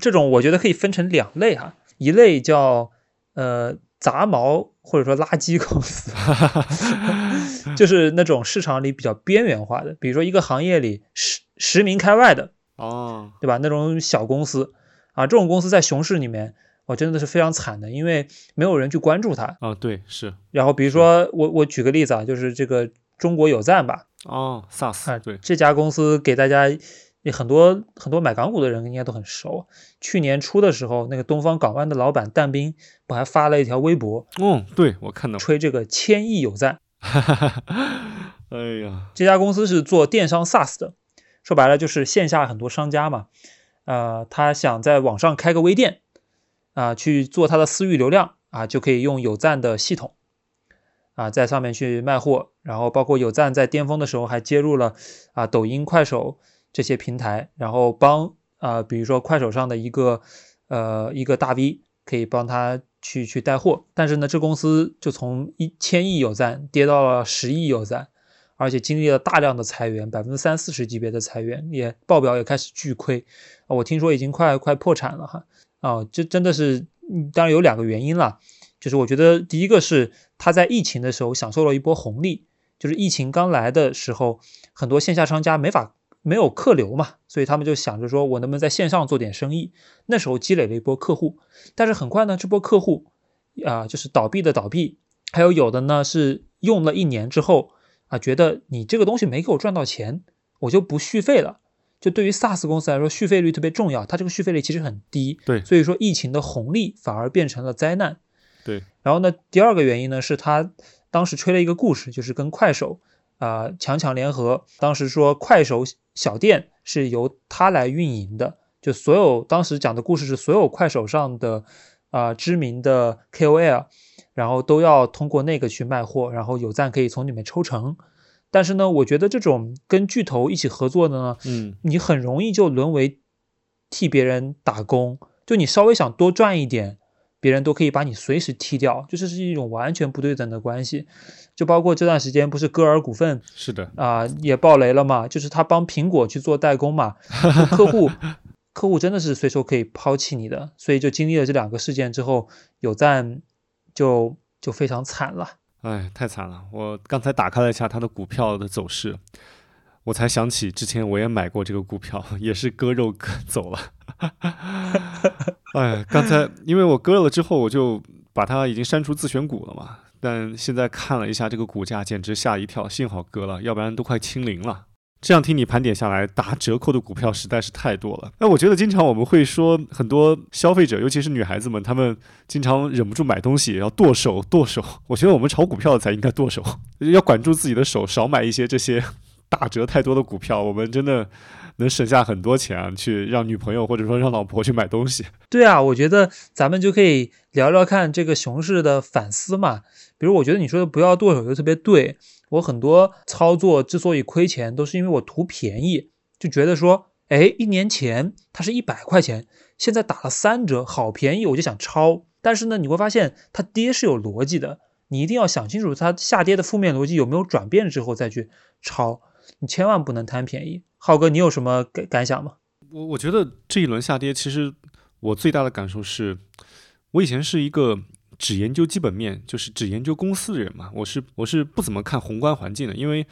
这种我觉得可以分成两类哈，一类叫呃杂毛或者说垃圾公司，[laughs] 就是那种市场里比较边缘化的，比如说一个行业里十十名开外的，哦，对吧？那种小公司啊，这种公司在熊市里面，我真的是非常惨的，因为没有人去关注它。啊，对，是然后比如说我我举个例子啊，就是这个中国有赞吧，哦，SaaS，啊，对，这家公司给大家也很多很多买港股的人应该都很熟。去年初的时候，那个东方港湾的老板但斌不还发了一条微博，哦，对我看到，吹这个千亿有赞。[laughs] 哎呀，这家公司是做电商 SaaS 的，说白了就是线下很多商家嘛，呃，他想在网上开个微店，啊、去做他的私域流量啊，就可以用有赞的系统，啊，在上面去卖货，然后包括有赞在巅峰的时候还接入了啊抖音、快手这些平台，然后帮啊、比如说快手上的一个呃一个大 V 可以帮他去去带货，但是呢，这公司就从一千亿有赞跌到了十亿有赞。而且经历了大量的裁员，百分之三四十级别的裁员，也报表也开始巨亏！我听说已经快快破产了哈啊！这真的是，当然有两个原因啦，就是我觉得第一个是他在疫情的时候享受了一波红利，就是疫情刚来的时候，很多线下商家没法没有客流嘛，所以他们就想着说我能不能在线上做点生意，那时候积累了一波客户，但是很快呢，这波客户啊就是倒闭的倒闭，还有有的呢是用了一年之后。啊，觉得你这个东西没给我赚到钱，我就不续费了。就对于 SaaS 公司来说，续费率特别重要，它这个续费率其实很低。对所以说疫情的红利反而变成了灾难。对，然后呢，第二个原因呢是他当时吹了一个故事，就是跟快手啊、强强联合，当时说快手小店是由他来运营的，就所有当时讲的故事是所有快手上的啊、知名的 KOL 然后都要通过那个去卖货，然后有赞可以从里面抽成。但是呢，我觉得这种跟巨头一起合作的呢，嗯，你很容易就沦为替别人打工，就你稍微想多赚一点，别人都可以把你随时踢掉，就是是一种完全不对等的关系。就包括这段时间不是歌尔股份是的，啊、也爆雷了嘛，就是他帮苹果去做代工嘛，[laughs] 客户客户真的是随手可以抛弃你的，所以就经历了这两个事件之后，有赞就就非常惨了。哎，太惨了！我刚才打开了一下它的股票的走势，我才想起之前我也买过这个股票，也是割肉割走了。哎，刚才因为我割了之后，我就把它已经删除自选股了嘛。但现在看了一下这个股价，简直吓一跳，幸好割了，要不然都快清零了。这样听你盘点下来，打折扣的股票实在是太多了。那我觉得经常我们会说，很多消费者，尤其是女孩子们，她们经常忍不住买东西要剁手，剁手。我觉得我们炒股票才应该剁手，要管住自己的手，少买一些这些打折太多的股票，我们真的能省下很多钱，去让女朋友或者说让老婆去买东西。对啊，我觉得咱们就可以聊聊看这个熊市的反思嘛。比如，我觉得你说的不要剁手就特别对。我很多操作之所以亏钱，都是因为我图便宜，就觉得说，哎，一年前它是一百块钱，现在打了三折，好便宜，我就想抄。但是呢，你会发现它跌是有逻辑的，你一定要想清楚它下跌的负面逻辑有没有转变之后再去抄，你千万不能贪便宜。浩哥，你有什么感感想吗？我我觉得这一轮下跌，其实我最大的感受是，我以前是一个只研究基本面，就是只研究公司的人嘛。我是我是不怎么看宏观环境的，因为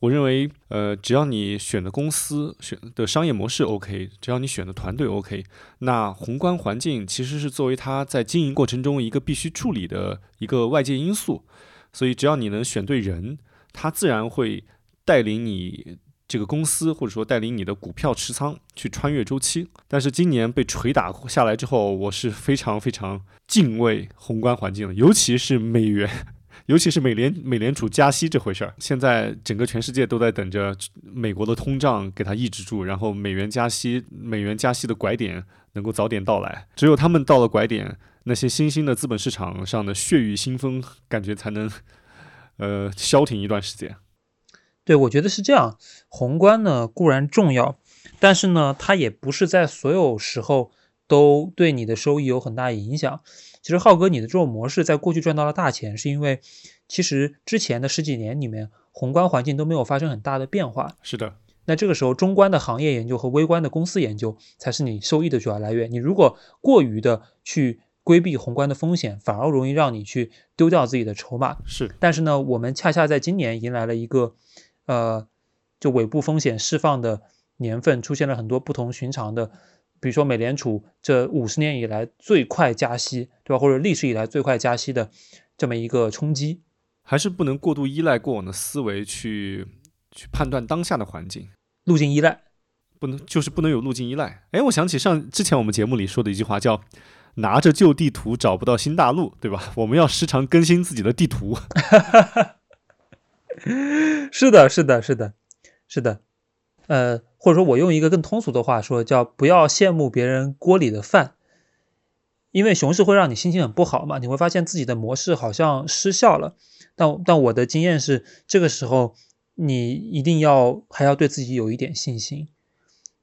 我认为，呃，只要你选的公司选的商业模式 OK，只要你选的团队 OK，那宏观环境其实是作为它在经营过程中一个必须处理的一个外界因素。所以只要你能选对人，他自然会带领你。这个公司或者说带领你的股票持仓去穿越周期，但是今年被捶打下来之后，我是非常非常敬畏宏观环境的，尤其是美元，[laughs] 尤其是美联美联储加息这回事儿。现在整个全世界都在等着美国的通胀给它抑制住，然后美元加息，美元加息的拐点能够早点到来。只有他们到了拐点，那些新兴的资本市场上的血雨腥风感觉才能呃消停一段时间。对，我觉得是这样。宏观呢固然重要，但是呢，它也不是在所有时候都对你的收益有很大影响。其实浩哥，你的这种模式在过去赚到了大钱，是因为其实之前的十几年里面，宏观环境都没有发生很大的变化。是的，那这个时候，中观的行业研究和微观的公司研究才是你收益的主要来源。你如果过于的去规避宏观的风险，反而容易让你去丢掉自己的筹码。是。但是呢，我们恰恰在今年迎来了一个。呃，就尾部风险释放的年份，出现了很多不同寻常的，比如说美联储这五十年以来最快加息，对吧？或者历史以来最快加息的这么一个冲击，还是不能过度依赖过往的思维去去判断当下的环境，路径依赖不能就是不能有路径依赖。哎，我想起上之前我们节目里说的一句话，叫“拿着旧地图找不到新大陆”，对吧？我们要时常更新自己的地图。[laughs] [laughs] 是的，是的，是的，是的，呃，或者说我用一个更通俗的话说，叫不要羡慕别人锅里的饭，因为熊市会让你心情很不好嘛，你会发现自己的模式好像失效了。但但我的经验是，这个时候你一定要还要对自己有一点信心，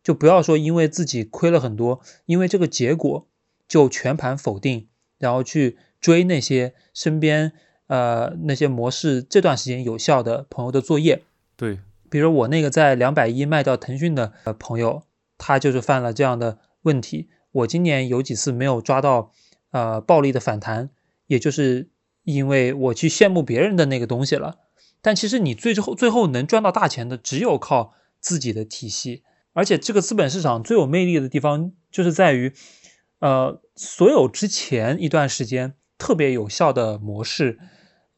就不要说因为自己亏了很多，因为这个结果就全盘否定，然后去追那些身边。呃，那些模式这段时间有效的朋友的作业，对，比如我那个在两百一卖掉腾讯的呃朋友，他就是犯了这样的问题。我今年有几次没有抓到呃暴力的反弹，也就是因为我去羡慕别人的那个东西了。但其实你最后最后能赚到大钱的，只有靠自己的体系。而且这个资本市场最有魅力的地方，就是在于，呃，所有之前一段时间特别有效的模式。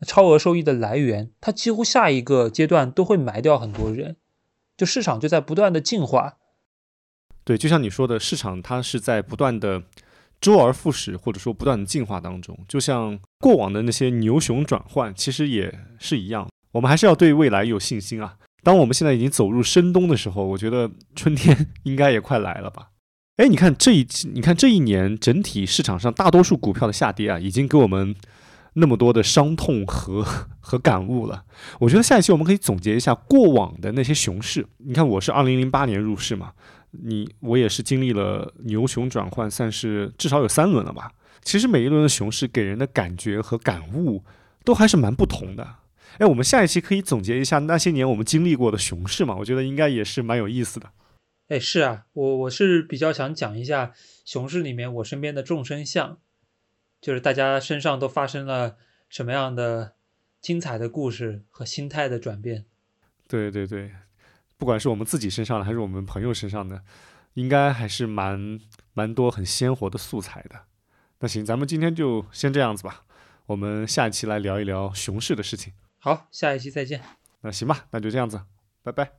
超额收益的来源，它几乎下一个阶段都会埋掉很多人，就市场就在不断的进化。对，就像你说的，市场它是在不断的周而复始，或者说不断的进化当中。就像过往的那些牛熊转换，其实也是一样。我们还是要对未来有信心啊！当我们现在已经走入深冬的时候，我觉得春天 [laughs] 应该也快来了吧？哎，你看这一，你看这一年整体市场上大多数股票的下跌啊，已经给我们。那么多的伤痛和 [laughs] 和感悟了。我觉得下一期我们可以总结一下过往的那些熊市。你看，我是二零零八年入市嘛，你我也是经历了牛熊转换，算是至少有三轮了吧。其实每一轮的熊市给人的感觉和感悟都还是蛮不同的。哎，我们下一期可以总结一下那些年我们经历过的熊市嘛？我觉得应该也是蛮有意思的。哎，是啊，我我是比较想讲一下熊市里面我身边的众生相，就是大家身上都发生了什么样的精彩的故事和心态的转变。对对对，不管是我们自己身上的还是我们朋友身上的，应该还是蛮蛮多很鲜活的素材的。那行，咱们今天就先这样子吧，我们下一期来聊一聊熊市的事情。好，下一期再见。那行吧，那就这样子，拜拜。